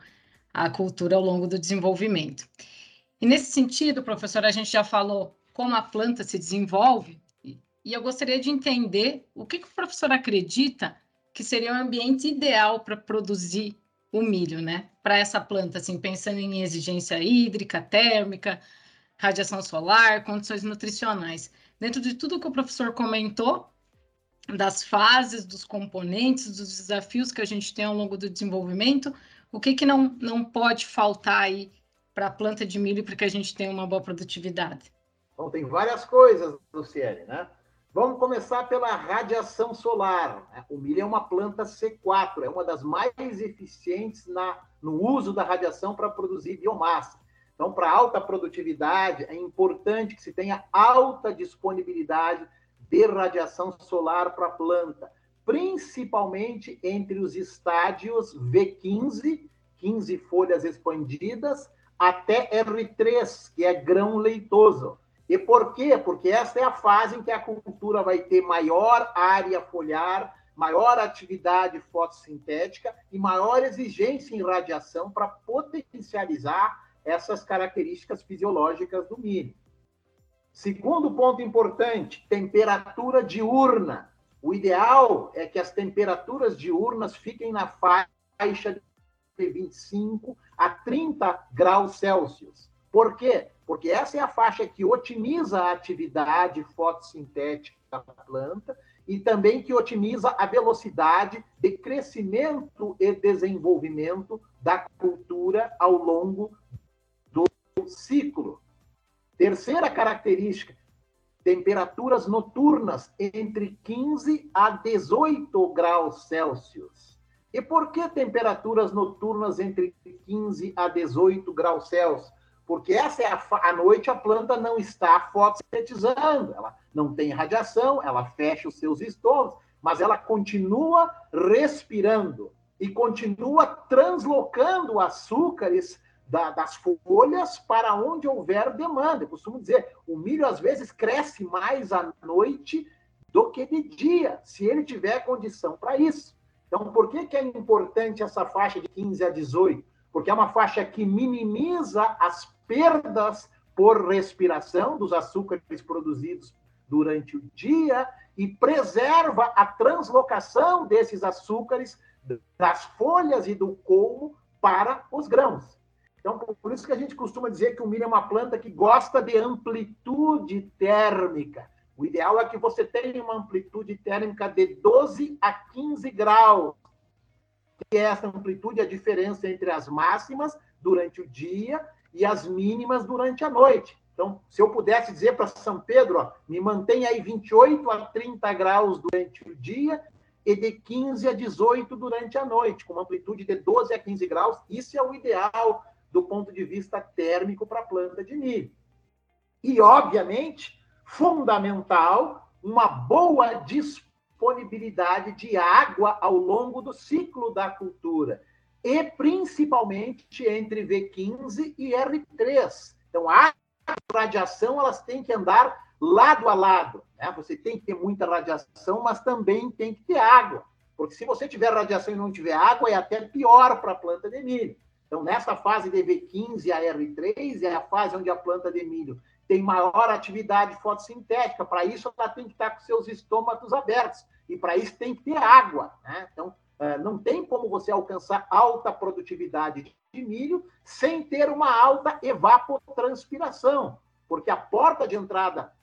à cultura ao longo do desenvolvimento. E nesse sentido, professor, a gente já falou como a planta se desenvolve, e eu gostaria de entender o que, que o professor acredita que seria o ambiente ideal para produzir o milho, né? Para essa planta, assim, pensando em exigência hídrica, térmica, radiação solar, condições nutricionais. Dentro de tudo que o professor comentou, das fases, dos componentes, dos desafios que a gente tem ao longo do desenvolvimento, o que, que não, não pode faltar aí para a planta de milho para que a gente tenha uma boa produtividade? Bom, tem várias coisas, Luciene, né? Vamos começar pela radiação solar. Né? O milho é uma planta C4, é uma das mais eficientes na, no uso da radiação para produzir biomassa. Então, para alta produtividade, é importante que se tenha alta disponibilidade de radiação solar para a planta, principalmente entre os estádios V15, 15 folhas expandidas, até R3, que é grão leitoso. E por quê? Porque essa é a fase em que a cultura vai ter maior área foliar, maior atividade fotossintética e maior exigência em radiação para potencializar essas características fisiológicas do milho. Segundo ponto importante, temperatura diurna. O ideal é que as temperaturas diurnas fiquem na faixa de 25 a 30 graus Celsius. Por quê? Porque essa é a faixa que otimiza a atividade fotossintética da planta e também que otimiza a velocidade de crescimento e desenvolvimento da cultura ao longo ciclo. Terceira característica, temperaturas noturnas entre 15 a 18 graus Celsius. E por que temperaturas noturnas entre 15 a 18 graus Celsius? porque essa é a, a noite a planta não está fotossintetizando, ela não tem radiação, ela fecha os seus estômagos, mas ela continua respirando e continua translocando açúcares da, das folhas para onde houver demanda. Eu costumo dizer, o milho às vezes cresce mais à noite do que de dia, se ele tiver condição para isso. Então, por que, que é importante essa faixa de 15 a 18? Porque é uma faixa que minimiza as perdas por respiração dos açúcares produzidos durante o dia e preserva a translocação desses açúcares das folhas e do colmo para os grãos. Então, por isso que a gente costuma dizer que o milho é uma planta que gosta de amplitude térmica. O ideal é que você tenha uma amplitude térmica de 12 a 15 graus. Que é essa amplitude, a diferença entre as máximas durante o dia e as mínimas durante a noite. Então, se eu pudesse dizer para São Pedro, ó, me mantenha aí 28 a 30 graus durante o dia e de 15 a 18 durante a noite, com uma amplitude de 12 a 15 graus, isso é o ideal do ponto de vista térmico para a planta de milho. E, obviamente, fundamental, uma boa disponibilidade de água ao longo do ciclo da cultura e principalmente entre V15 e R3. Então, a radiação elas têm que andar lado a lado. Né? Você tem que ter muita radiação, mas também tem que ter água. Porque se você tiver radiação e não tiver água, é até pior para a planta de milho. Então, nessa fase de V15 a R3, é a fase onde a planta de milho tem maior atividade fotossintética. Para isso, ela tem que estar com seus estômatos abertos. E para isso tem que ter água. Né? Então, é, não tem como você alcançar alta produtividade de milho sem ter uma alta evapotranspiração, porque a porta de entrada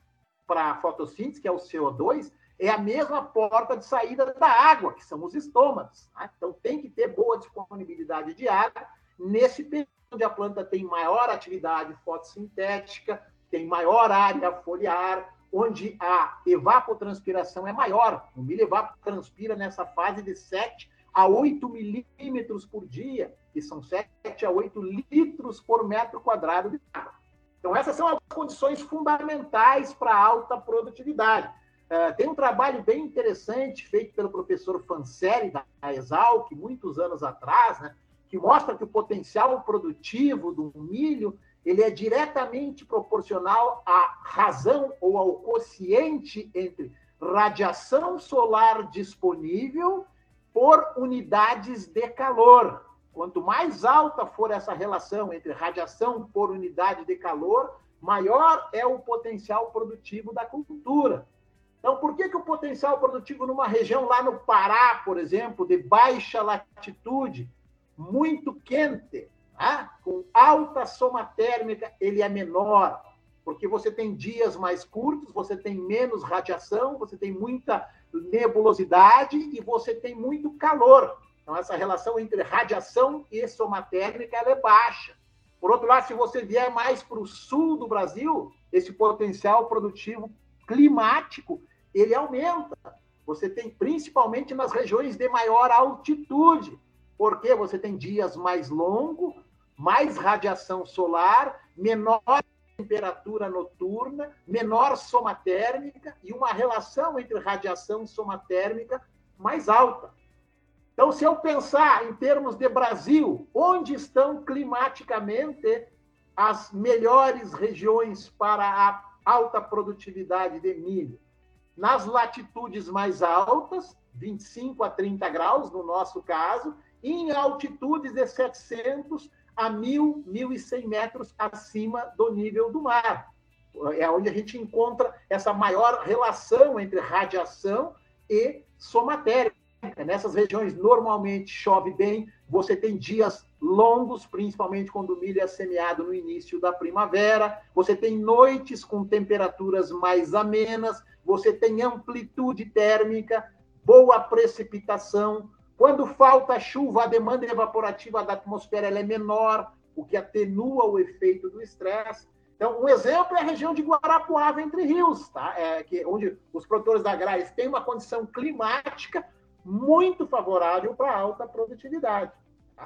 para a fotossíntese, que é o CO2, é a mesma porta de saída da água, que são os estômagos. Né? Então, tem que ter boa disponibilidade de água nesse período onde a planta tem maior atividade fotossintética, tem maior área foliar, onde a evapotranspiração é maior. O milho evapotranspira nessa fase de 7 a 8 milímetros por dia, que são 7 a 8 litros por metro quadrado de água. Então, essas são as condições fundamentais para alta produtividade. Uh, tem um trabalho bem interessante feito pelo professor Fancelli, da Exalc, muitos anos atrás, né, que mostra que o potencial produtivo do milho ele é diretamente proporcional à razão ou ao quociente entre radiação solar disponível por unidades de calor. Quanto mais alta for essa relação entre radiação por unidade de calor, maior é o potencial produtivo da cultura. Então, por que, que o potencial produtivo numa região lá no Pará, por exemplo, de baixa latitude, muito quente, né? com alta soma térmica, ele é menor? Porque você tem dias mais curtos, você tem menos radiação, você tem muita nebulosidade e você tem muito calor. Então, essa relação entre radiação e soma térmica é baixa. Por outro lado, se você vier mais para o sul do Brasil, esse potencial produtivo climático ele aumenta. Você tem principalmente nas regiões de maior altitude, porque você tem dias mais longos, mais radiação solar, menor temperatura noturna, menor soma térmica e uma relação entre radiação e soma térmica mais alta. Então, se eu pensar em termos de Brasil, onde estão climaticamente as melhores regiões para a alta produtividade de milho? Nas latitudes mais altas, 25 a 30 graus, no nosso caso, em altitudes de 700 a 1.000, 1.100 metros acima do nível do mar. É onde a gente encontra essa maior relação entre radiação e soma térmica. Nessas regiões, normalmente chove bem, você tem dias longos, principalmente quando o milho é semeado no início da primavera, você tem noites com temperaturas mais amenas, você tem amplitude térmica, boa precipitação. Quando falta chuva, a demanda evaporativa da atmosfera é menor, o que atenua o efeito do estresse. Então, um exemplo é a região de Guarapuava, entre rios, tá? é, que, onde os produtores agrários têm uma condição climática muito favorável para alta produtividade,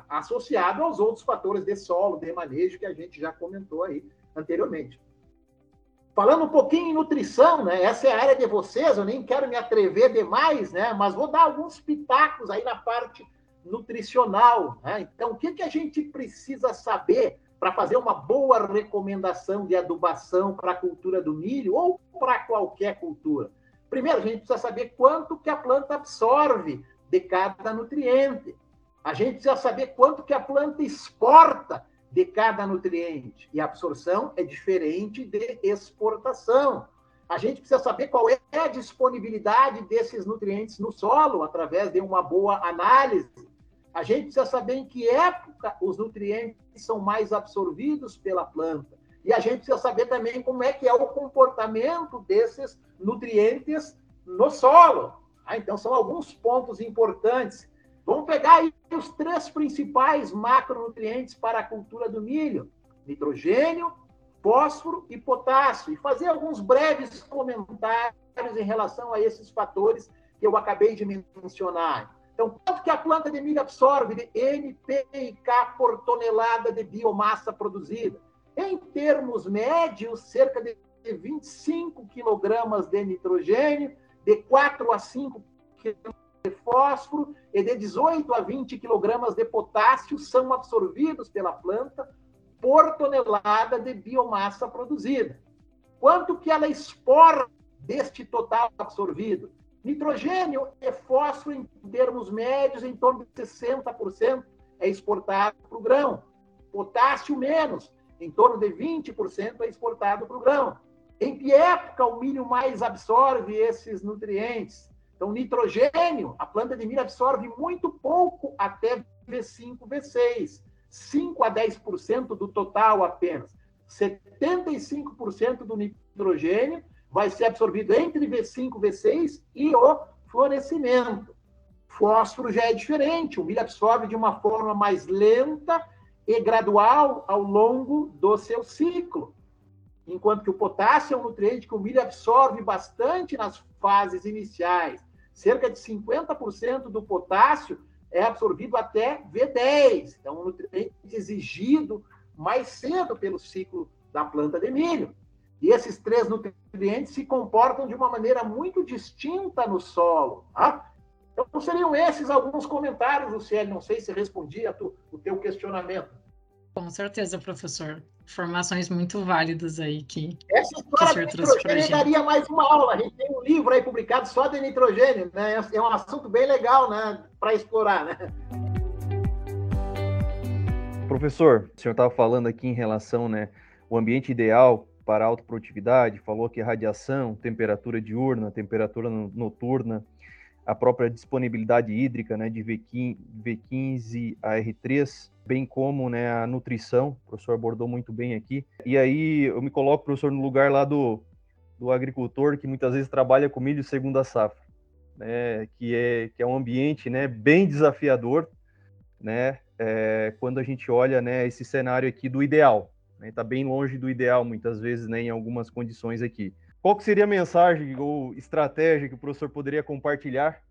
associado aos outros fatores de solo, de manejo, que a gente já comentou aí anteriormente. Falando um pouquinho em nutrição, né? Essa é a área de vocês, eu nem quero me atrever demais, né? Mas vou dar alguns pitacos aí na parte nutricional, né? Então, o que, que a gente precisa saber para fazer uma boa recomendação de adubação para a cultura do milho ou para qualquer cultura? Primeiro, a gente precisa saber quanto que a planta absorve de cada nutriente. A gente precisa saber quanto que a planta exporta de cada nutriente. E absorção é diferente de exportação. A gente precisa saber qual é a disponibilidade desses nutrientes no solo, através de uma boa análise. A gente precisa saber em que época os nutrientes são mais absorvidos pela planta. E a gente precisa saber também como é que é o comportamento desses nutrientes no solo. Ah, então, são alguns pontos importantes Vamos pegar aí os três principais macronutrientes para a cultura do milho: nitrogênio, fósforo e potássio, e fazer alguns breves comentários em relação a esses fatores que eu acabei de mencionar. Então, quanto que a planta de milho absorve de NPK por tonelada de biomassa produzida? Em termos médios, cerca de 25 quilogramas de nitrogênio, de 4 a 5 quilogramas de fósforo e de 18 a 20 quilogramas de potássio são absorvidos pela planta por tonelada de biomassa produzida. Quanto que ela exporta deste total absorvido? Nitrogênio e fósforo, em termos médios, em torno de 60% é exportado para o grão. Potássio menos, em torno de 20% é exportado para o grão. Em que época o milho mais absorve esses nutrientes? Então, nitrogênio, a planta de milho absorve muito pouco até V5, V6. 5 a 10% do total apenas. 75% do nitrogênio vai ser absorvido entre V5 e V6 e o florescimento. Fósforo já é diferente, o milho absorve de uma forma mais lenta e gradual ao longo do seu ciclo. Enquanto que o potássio é um nutriente que o milho absorve bastante nas fases iniciais cerca de 50% do potássio é absorvido até V10, então um nutriente exigido mais cedo pelo ciclo da planta de milho. E esses três nutrientes se comportam de uma maneira muito distinta no solo. Tá? Então, seriam esses alguns comentários, Luciene. Não sei se respondi tu, o teu questionamento. Com certeza, professor. Informações muito válidas aí que. Essa história de nitrogênio daria mais uma aula. A gente tem um livro aí publicado só de nitrogênio, né? É um assunto bem legal, né? Para explorar, né? Professor, o senhor estava falando aqui em relação, né, o ambiente ideal para alta produtividade, falou que radiação, temperatura diurna, temperatura noturna, a própria disponibilidade hídrica, né, de V15, V15 a R3, bem como, né, a nutrição, o professor abordou muito bem aqui. E aí eu me coloco, professor, no lugar lá do, do agricultor que muitas vezes trabalha com milho segunda safra, né, que é que é um ambiente, né, bem desafiador, né, é, quando a gente olha né, esse cenário aqui do ideal. Está né, tá bem longe do ideal, muitas vezes, né, em algumas condições aqui. Qual que seria a mensagem ou estratégia que o professor poderia compartilhar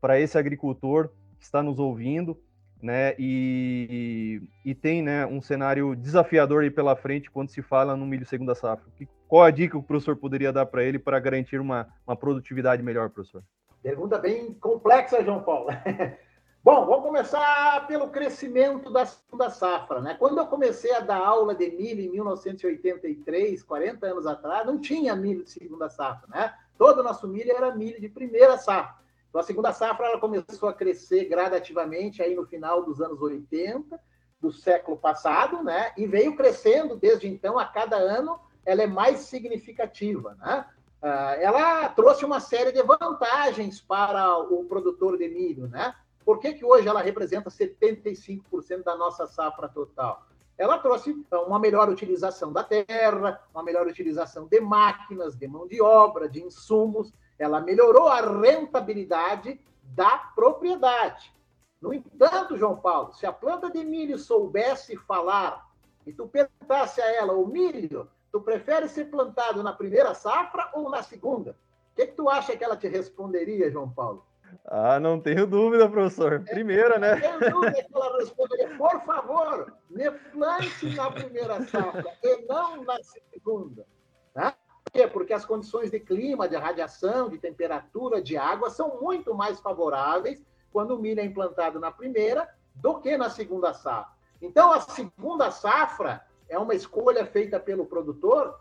para esse agricultor que está nos ouvindo né, e, e, tem né, um cenário desafiador aí pela frente quando se fala no milho segunda safra? qual a dica que o professor poderia dar para ele para garantir uma, uma produtividade melhor, professor? Pergunta bem complexa, João Paulo. Bom, vamos começar pelo crescimento da segunda safra. Né? Quando eu comecei a dar aula de milho em 1983, 40 anos atrás, não tinha milho de segunda safra. Né? Todo o nosso milho era milho de primeira safra. Então, a segunda safra ela começou a crescer gradativamente aí no final dos anos 80 do século passado, né? E veio crescendo desde então, a cada ano, ela é mais significativa, né? Ah, ela trouxe uma série de vantagens para o produtor de milho, né? Por que, que hoje ela representa 75% da nossa safra total? Ela trouxe então, uma melhor utilização da terra, uma melhor utilização de máquinas, de mão de obra, de insumos. Ela melhorou a rentabilidade da propriedade. No entanto, João Paulo, se a planta de milho soubesse falar e tu perguntasse a ela, o milho, tu prefere ser plantado na primeira safra ou na segunda? O que, que tu acha que ela te responderia, João Paulo? Ah, não tenho dúvida, professor. Primeira, né? Não tenho dúvida que ela responderia. Por favor, me plante na primeira safra e não na segunda. Tá? Por quê? Porque as condições de clima, de radiação, de temperatura, de água são muito mais favoráveis quando o milho é implantado na primeira do que na segunda safra. Então, a segunda safra é uma escolha feita pelo produtor,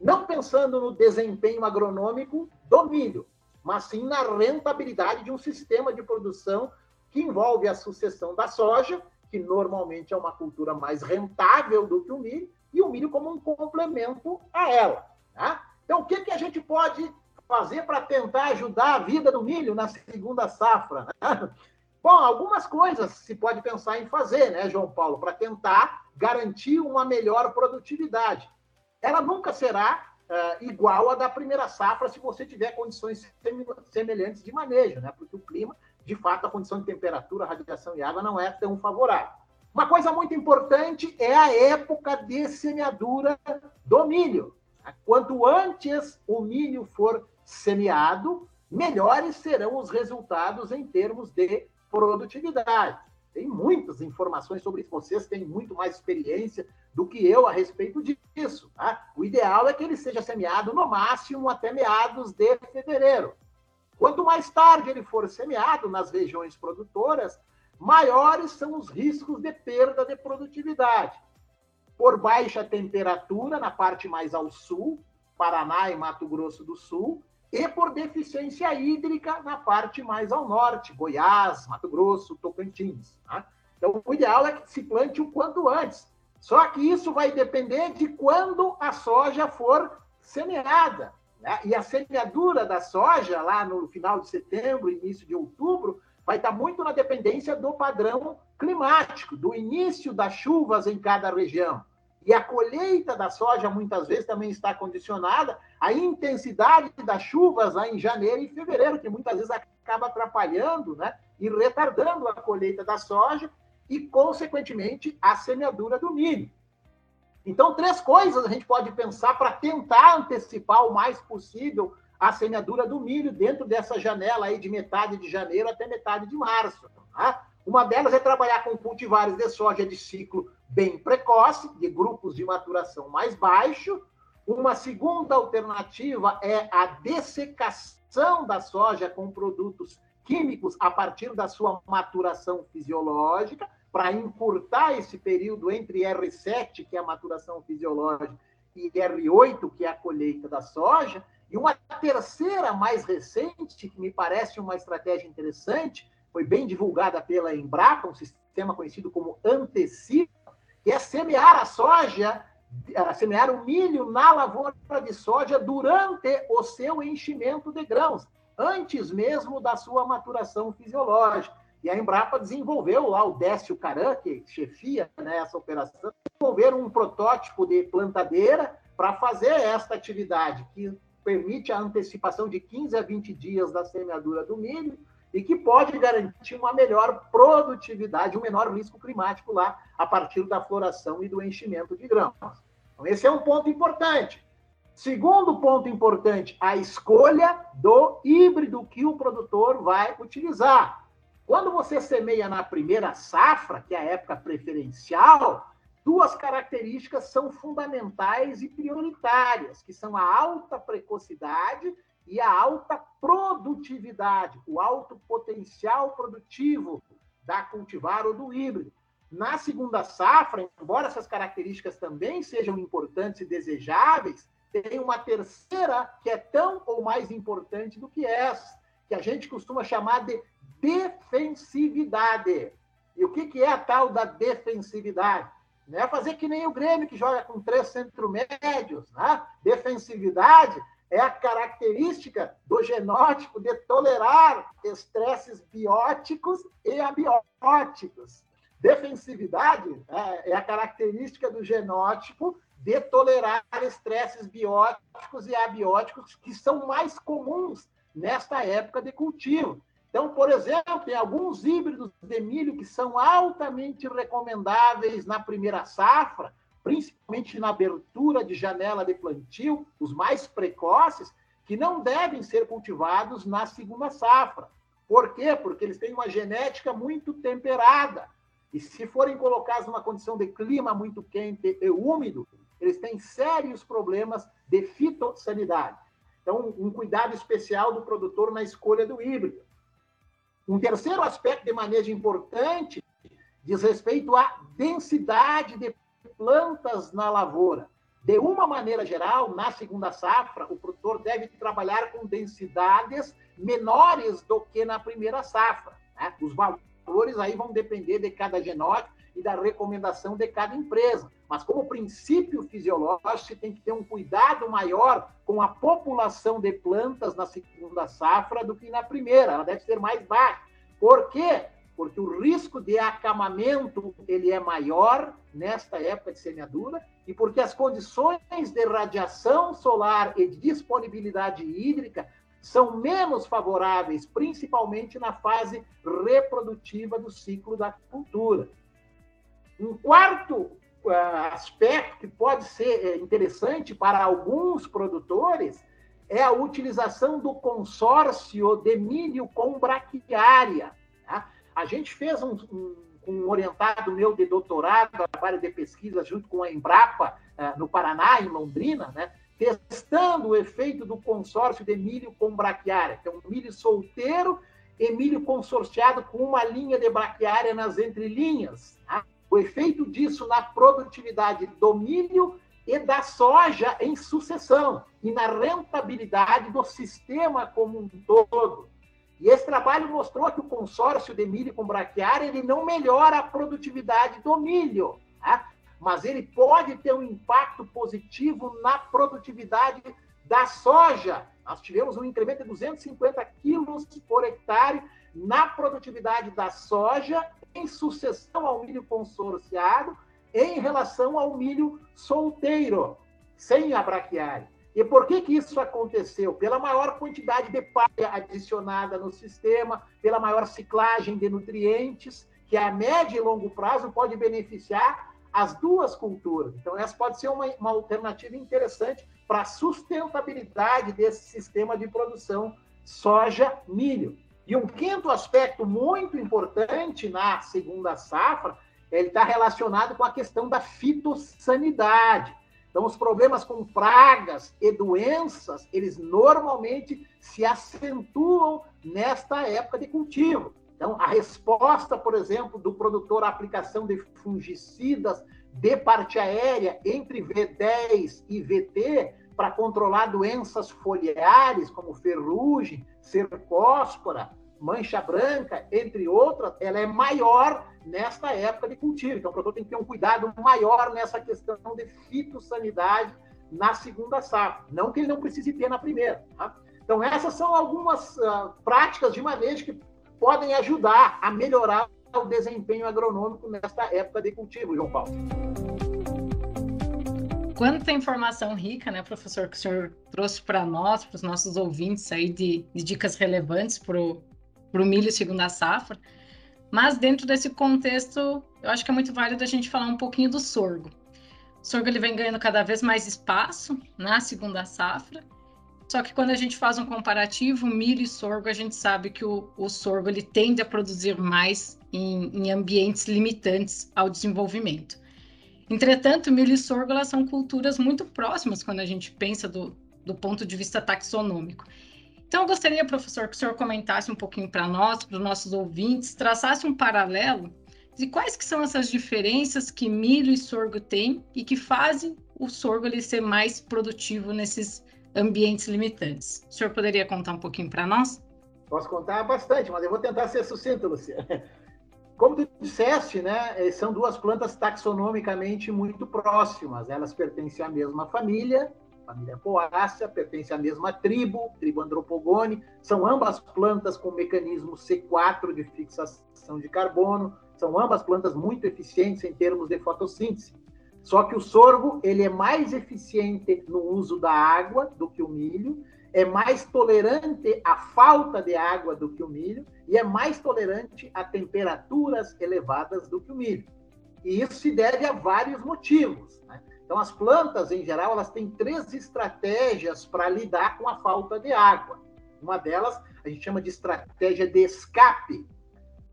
não pensando no desempenho agronômico do milho, mas sim na rentabilidade de um sistema de produção que envolve a sucessão da soja, que normalmente é uma cultura mais rentável do que o milho, e o milho como um complemento a ela. Tá? Então, o que, que a gente pode fazer para tentar ajudar a vida do milho na segunda safra? Né? Bom, algumas coisas se pode pensar em fazer, né, João Paulo, para tentar garantir uma melhor produtividade. Ela nunca será uh, igual à da primeira safra se você tiver condições semelhantes de manejo, né? Porque o clima, de fato, a condição de temperatura, radiação e água não é tão favorável. Uma coisa muito importante é a época de semeadura do milho. Quanto antes o milho for semeado, melhores serão os resultados em termos de produtividade. Tem muitas informações sobre isso. Vocês têm muito mais experiência do que eu a respeito disso. Tá? O ideal é que ele seja semeado no máximo até meados de fevereiro. Quanto mais tarde ele for semeado nas regiões produtoras, maiores são os riscos de perda de produtividade. Por baixa temperatura na parte mais ao sul, Paraná e Mato Grosso do Sul, e por deficiência hídrica na parte mais ao norte, Goiás, Mato Grosso, Tocantins. Tá? Então, o ideal é que se plante o quanto antes. Só que isso vai depender de quando a soja for semeada. Né? E a semeadura da soja, lá no final de setembro, início de outubro, vai estar muito na dependência do padrão climático, do início das chuvas em cada região. E a colheita da soja, muitas vezes, também está condicionada à intensidade das chuvas lá em janeiro e fevereiro, que muitas vezes acaba atrapalhando né, e retardando a colheita da soja e, consequentemente, a semeadura do milho. Então, três coisas a gente pode pensar para tentar antecipar o mais possível a semeadura do milho dentro dessa janela aí de metade de janeiro até metade de março. Tá? Uma delas é trabalhar com cultivares de soja de ciclo bem precoce, de grupos de maturação mais baixo. Uma segunda alternativa é a dessecação da soja com produtos químicos a partir da sua maturação fisiológica, para encurtar esse período entre R7, que é a maturação fisiológica, e R8, que é a colheita da soja. E uma terceira, mais recente, que me parece uma estratégia interessante, foi bem divulgada pela Embrapa, um sistema conhecido como Antecipa, que é semear a soja, eh, semear o milho na lavoura de soja durante o seu enchimento de grãos, antes mesmo da sua maturação fisiológica. E a Embrapa desenvolveu lá, o Décio Caran, que chefia né, essa operação, desenvolver um protótipo de plantadeira para fazer esta atividade, que permite a antecipação de 15 a 20 dias da semeadura do milho e que pode garantir uma melhor produtividade, um menor risco climático lá, a partir da floração e do enchimento de grãos. Então, esse é um ponto importante. Segundo ponto importante, a escolha do híbrido que o produtor vai utilizar. Quando você semeia na primeira safra, que é a época preferencial, duas características são fundamentais e prioritárias, que são a alta precocidade e a alta produtividade, o alto potencial produtivo da cultivar ou do híbrido. Na segunda safra, embora essas características também sejam importantes e desejáveis, tem uma terceira que é tão ou mais importante do que essa, que a gente costuma chamar de defensividade. E o que, é a tal da defensividade? Não é fazer que nem o Grêmio, que joga com três centro-médios. Né? Defensividade é a característica do genótipo de tolerar estresses bióticos e abióticos. Defensividade é, é a característica do genótipo de tolerar estresses bióticos e abióticos que são mais comuns nesta época de cultivo. Então, por exemplo, tem alguns híbridos de milho que são altamente recomendáveis na primeira safra, principalmente na abertura de janela de plantio, os mais precoces, que não devem ser cultivados na segunda safra. Por quê? Porque eles têm uma genética muito temperada. E se forem colocados numa condição de clima muito quente e úmido, eles têm sérios problemas de fitossanidade. Então, um cuidado especial do produtor na escolha do híbrido. Um terceiro aspecto de manejo importante diz respeito à densidade de plantas na lavoura. De uma maneira geral, na segunda safra, o produtor deve trabalhar com densidades menores do que na primeira safra. Né? Os valores aí vão depender de cada genótipo e da recomendação de cada empresa. Mas, como princípio fisiológico, se tem que ter um cuidado maior com a população de plantas na segunda safra do que na primeira. Ela deve ser mais baixa. Por quê? Porque o risco de acamamento ele é maior nesta época de semeadura e porque as condições de radiação solar e de disponibilidade hídrica são menos favoráveis, principalmente na fase reprodutiva do ciclo da cultura. Um quarto uh, aspecto que pode ser eh, interessante para alguns produtores é a utilização do consórcio de milho com braquiária. A gente fez um, um, um, orientado meu de doutorado, trabalho de pesquisa junto com a Embrapa, uh, no Paraná, em Londrina, né? testando o efeito do consórcio de milho com braquiária, que é um milho solteiro e milho consorciado com uma linha de braquiária nas entrelinhas. Tá? o efeito disso na produtividade do milho e da soja em sucessão e na rentabilidade do sistema como um todo. E esse trabalho mostrou que o consórcio de milho com braquiária ele não melhora a produtividade do milho, tá? mas ele pode ter um impacto positivo na produtividade da soja. Nós tivemos um incremento de 250 quilos por hectare na produtividade da soja em sucessão ao milho consorciado em relação ao milho solteiro, sem a braquiária. E por que, que isso aconteceu? Pela maior quantidade de palha adicionada no sistema, pela maior ciclagem de nutrientes, que a médio e longo prazo pode beneficiar as duas culturas. Então, essa pode ser uma, uma alternativa interessante para a sustentabilidade desse sistema de produção soja-milho. E um quinto aspecto muito importante na segunda safra, ele está relacionado com a questão da fitossanidade. Então, os problemas com pragas e doenças, eles normalmente se acentuam nesta época de cultivo. Então, a resposta, por exemplo, do produtor à aplicação de fungicidas de parte aérea entre V10 e VT para controlar doenças foliares, como ferrugem, cercóspora, mancha branca, entre outras, ela é maior nesta época de cultivo. Então, o produtor tem que ter um cuidado maior nessa questão de fitossanidade na segunda safra. Não que ele não precise ter na primeira. Tá? Então, essas são algumas uh, práticas de manejo que podem ajudar a melhorar o desempenho agronômico nesta época de cultivo, João Paulo. Quanta informação rica, né, professor, que o senhor trouxe para nós, para os nossos ouvintes aí de, de dicas relevantes para o milho segunda safra. Mas dentro desse contexto, eu acho que é muito válido a gente falar um pouquinho do sorgo. O sorgo ele vem ganhando cada vez mais espaço na segunda safra. Só que quando a gente faz um comparativo, milho e sorgo, a gente sabe que o, o sorgo ele tende a produzir mais em, em, ambientes limitantes ao desenvolvimento. Entretanto, milho e sorgo elas são culturas muito próximas quando a gente pensa do, do ponto de vista taxonômico. Então, eu gostaria, professor, que o senhor comentasse um pouquinho para nós, para os nossos ouvintes, traçasse um paralelo de quais que são essas diferenças que milho e sorgo têm e que fazem o sorgo ele ser mais produtivo nesses ambientes limitantes. O senhor poderia contar um pouquinho para nós? Posso contar bastante, mas eu vou tentar ser sucinto, Luciana. Como tu disseste, né, eh, são duas plantas taxonomicamente muito próximas. Elas pertencem à mesma família, família Poácea, pertence à mesma tribo, tribo Andropogone. São ambas plantas com mecanismo C4 de fixação de carbono. São ambas plantas muito eficientes em termos de fotossíntese. Só que o sorgo ele é mais eficiente no uso da água do que o milho, é mais tolerante à falta de água do que o milho e é mais tolerante a temperaturas elevadas do que o milho. E isso se deve a vários motivos. Então, as plantas, em geral, elas têm três estratégias para lidar com a falta de água. Uma delas a gente chama de estratégia de escape.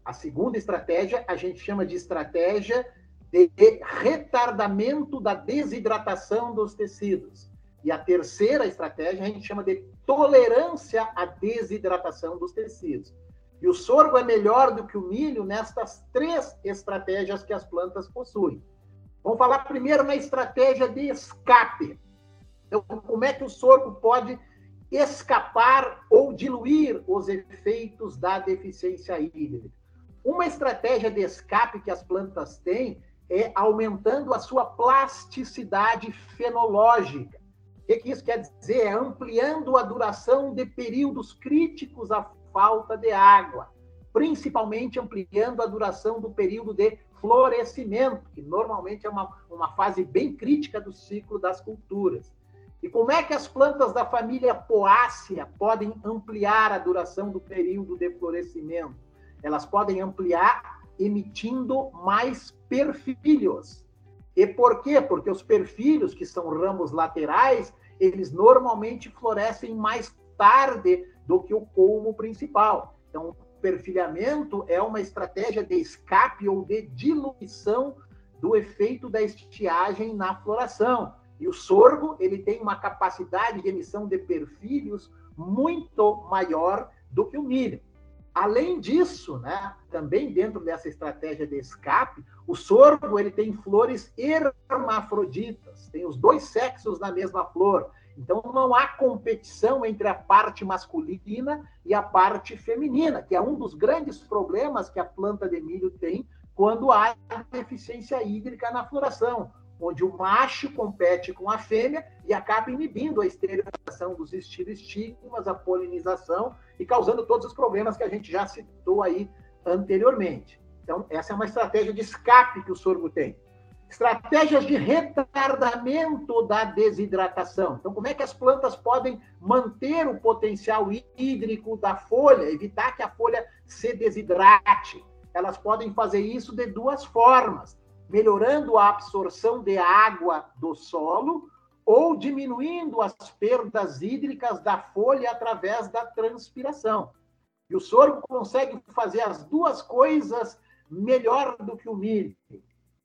A segunda estratégia a gente chama de estratégia de retardamento da desidratação dos tecidos. E a terceira estratégia a gente chama de tolerância à desidratação dos tecidos. E o sorgo é melhor do que o milho nestas três estratégias que as plantas possuem. Vamos falar primeiro na estratégia de escape. Então, como é que o sorgo pode escapar ou diluir os efeitos da deficiência hídrica? Uma estratégia de escape que as plantas têm é aumentando a sua plasticidade fenológica. O que, que isso quer dizer? É ampliando a duração de períodos críticos à falta de água, principalmente ampliando a duração do período de florescimento, que normalmente é uma, uma fase bem crítica do ciclo das culturas. E como é que as plantas da família Poácea podem ampliar a duração do período de florescimento? Elas podem ampliar emitindo mais perfilhos. E por quê? Porque os perfilhos, que são ramos laterais, eles normalmente florescem mais tarde do que o colmo principal. Então, perfilhamento é uma estratégia de escape ou de diluição do efeito da estiagem na floração. E o sorgo, ele tem uma capacidade de emissão de perfilhos muito maior do que o milho. Além disso, né, também dentro dessa estratégia de escape, o sorgo ele tem flores hermafroditas, tem os dois sexos na mesma flor. Então, não há competição entre a parte masculina e a parte feminina, que é um dos grandes problemas que a planta de milho tem quando há deficiência hídrica na floração, onde o macho compete com a fêmea e acaba inibindo a esterilização dos estigmas, a polinização e causando todos os problemas que a gente já citou aí anteriormente. Então, essa é uma estratégia de escape que o sorgo tem. Estratégias de retardamento da desidratação. Então, como é que as plantas podem manter o potencial hídrico da folha, evitar que a folha se desidrate? Elas podem fazer isso de duas formas: melhorando a absorção de água do solo ou diminuindo as perdas hídricas da folha através da transpiração. E o sorgo consegue fazer as duas coisas melhor do que o milho.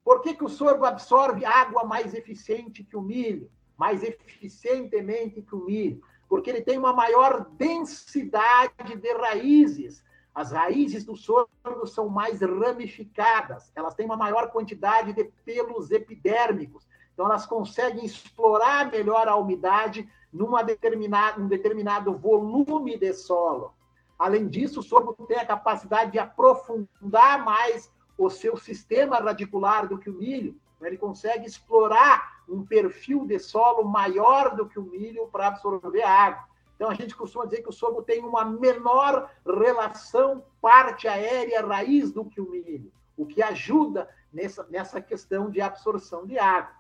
Por que, que o sorgo absorve água mais eficiente que o milho? Mais eficientemente que o milho? Porque ele tem uma maior densidade de raízes. As raízes do sorgo são mais ramificadas, elas têm uma maior quantidade de pelos epidérmicos. Então, elas conseguem explorar melhor a umidade numa determinada, um determinado volume de solo. Além disso, o sorgo tem a capacidade de aprofundar mais o seu sistema radicular do que o milho. Ele consegue explorar um perfil de solo maior do que o milho para absorver água. Então, a gente costuma dizer que o sorgo tem uma menor relação parte aérea raiz do que o milho, o que ajuda nessa, nessa questão de absorção de água.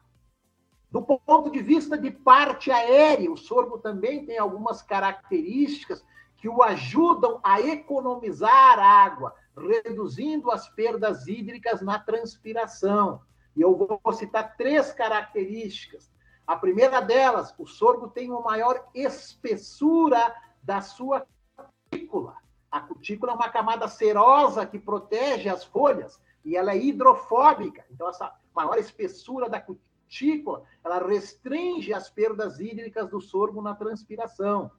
Do ponto de vista de parte aérea, o sorgo também tem algumas características que o ajudam a economizar água, reduzindo as perdas hídricas na transpiração. E eu vou citar três características. A primeira delas, o sorgo tem uma maior espessura da sua cutícula. A cutícula é uma camada serosa que protege as folhas e ela é hidrofóbica. Então, essa maior espessura da cutícula ela restringe as perdas hídricas do sorgo na transpiração.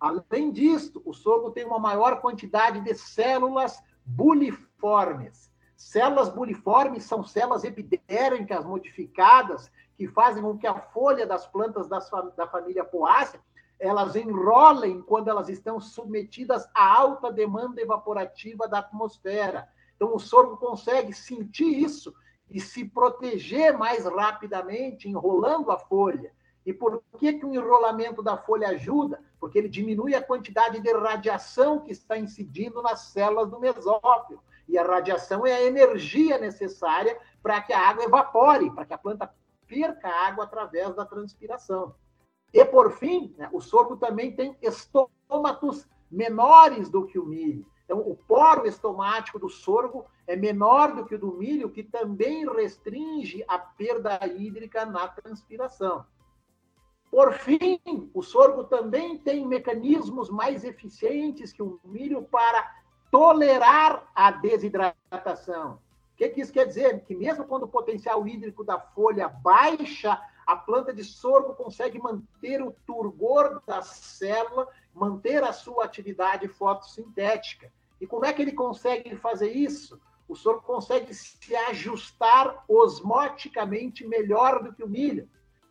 Além disso, o sorgo tem uma maior quantidade de células buliformes. Células buliformes são células epidérmicas modificadas que fazem com que a folha das plantas das, da família Poácea elas enrolem quando elas estão submetidas à alta demanda evaporativa da atmosfera. Então, o sorgo consegue sentir isso e se proteger mais rapidamente, enrolando a folha. E por que, que o enrolamento da folha ajuda? Porque ele diminui a quantidade de radiação que está incidindo nas células do mesófilo. E a radiação é a energia necessária para que a água evapore, para que a planta perca água através da transpiração. E, por fim, né, o sorgo também tem estômatos menores do que o milho. Então, o poro estomático do sorgo é menor do que o do milho, que também restringe a perda hídrica na transpiração. Por fim, o sorgo também tem mecanismos mais eficientes que o milho para tolerar a desidratação. O que, que isso quer dizer? Que mesmo quando o potencial hídrico da folha baixa, a planta de sorgo consegue manter o turgor da célula, manter a sua atividade fotossintética. E como é que ele consegue fazer isso? O sorgo consegue se ajustar osmoticamente melhor do que o milho.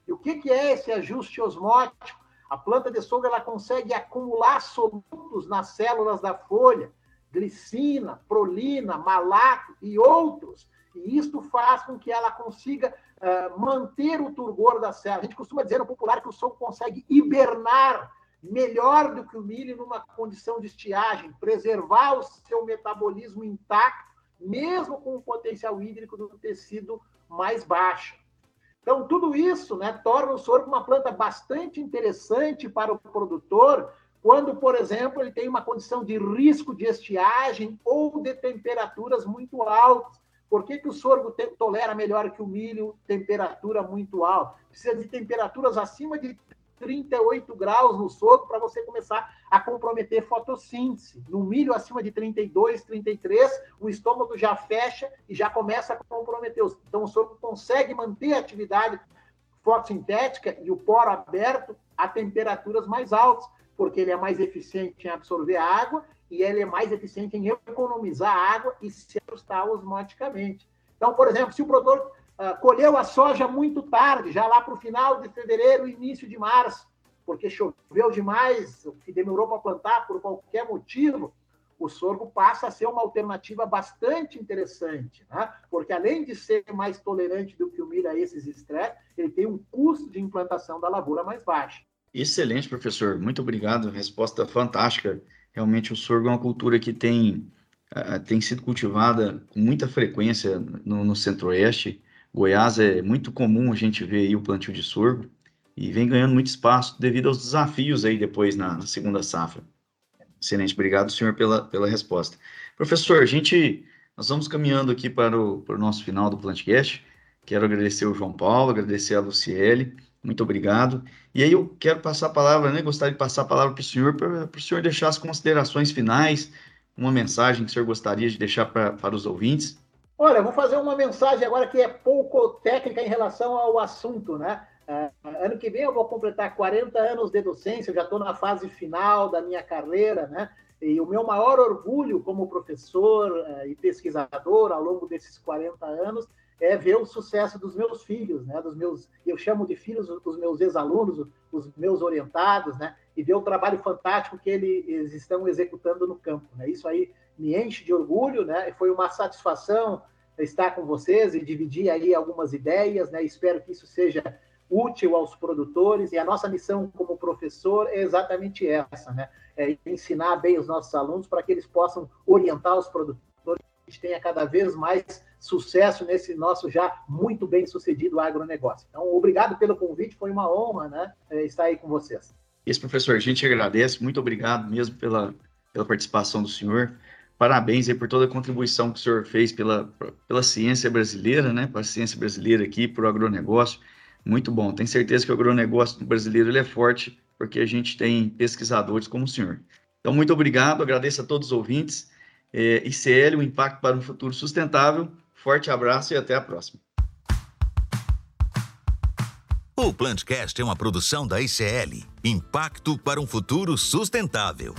E o que, que é esse ajuste osmótico? A planta de sorgo ela consegue acumular solutos nas células da folha, glicina, prolina, malato e outros. E isto faz com que ela consiga uh, manter o turgor da célula. A gente costuma dizer no popular que o sorgo consegue hibernar melhor do que o milho numa condição de estiagem, preservar o seu metabolismo intacto, mesmo com o potencial hídrico do tecido mais baixo. Então, tudo isso né, torna o sorgo uma planta bastante interessante para o produtor, quando, por exemplo, ele tem uma condição de risco de estiagem ou de temperaturas muito altas. Por que, que o sorgo te, tolera melhor que o milho temperatura muito alta? Precisa de temperaturas acima de 38 graus no sorgo para você começar a comprometer fotossíntese. No milho acima de 32, 33, o estômago já fecha e já começa a comprometer. Então o sorgo consegue manter a atividade fotossintética e o poro aberto a temperaturas mais altas, porque ele é mais eficiente em absorver água e ele é mais eficiente em economizar água e se ajustar osmoticamente. Então, por exemplo, se o produtor uh, colheu a soja muito tarde, já lá para o final de fevereiro, início de março, porque choveu demais, que demorou para plantar por qualquer motivo, o sorgo passa a ser uma alternativa bastante interessante, né? porque além de ser mais tolerante do que o milho a esses estresses, ele tem um custo de implantação da lavoura mais baixo. Excelente, professor. Muito obrigado. Resposta fantástica. Realmente o sorgo é uma cultura que tem, uh, tem sido cultivada com muita frequência no, no centro-oeste Goiás é muito comum a gente ver aí o plantio de sorgo e vem ganhando muito espaço devido aos desafios aí depois na, na segunda safra. Excelente, obrigado, senhor, pela, pela resposta. Professor, a gente, nós vamos caminhando aqui para o, para o nosso final do Plantcast. Quero agradecer o João Paulo, agradecer a Luciele, muito obrigado. E aí eu quero passar a palavra, né? Gostaria de passar a palavra para o senhor, para, para o senhor deixar as considerações finais, uma mensagem que o senhor gostaria de deixar para, para os ouvintes. Olha, vou fazer uma mensagem agora que é pouco técnica em relação ao assunto, né? Uh, ano que vem eu vou completar 40 anos de docência, eu já estou na fase final da minha carreira, né? E o meu maior orgulho como professor uh, e pesquisador ao longo desses 40 anos é ver o sucesso dos meus filhos, né? Dos meus, eu chamo de filhos os meus ex-alunos, os meus orientados, né? E ver o trabalho fantástico que eles estão executando no campo, né? Isso aí me enche de orgulho, né? Foi uma satisfação estar com vocês e dividir aí algumas ideias, né? Espero que isso seja útil aos produtores e a nossa missão como professor é exatamente essa, né? É ensinar bem os nossos alunos para que eles possam orientar os produtores, a gente tenha cada vez mais sucesso nesse nosso já muito bem sucedido agronegócio. Então, obrigado pelo convite, foi uma honra, né, é, estar aí com vocês. Esse professor, a gente agradece, muito obrigado mesmo pela, pela participação do senhor. Parabéns aí por toda a contribuição que o senhor fez pela, pela ciência brasileira, né? Para a ciência brasileira aqui, para o agronegócio. Muito bom. Tenho certeza que o agronegócio brasileiro ele é forte, porque a gente tem pesquisadores como o senhor. Então, muito obrigado, agradeço a todos os ouvintes. É, ICL, o impacto para um futuro sustentável. Forte abraço e até a próxima. O Plantcast é uma produção da ICL, Impacto para um futuro sustentável.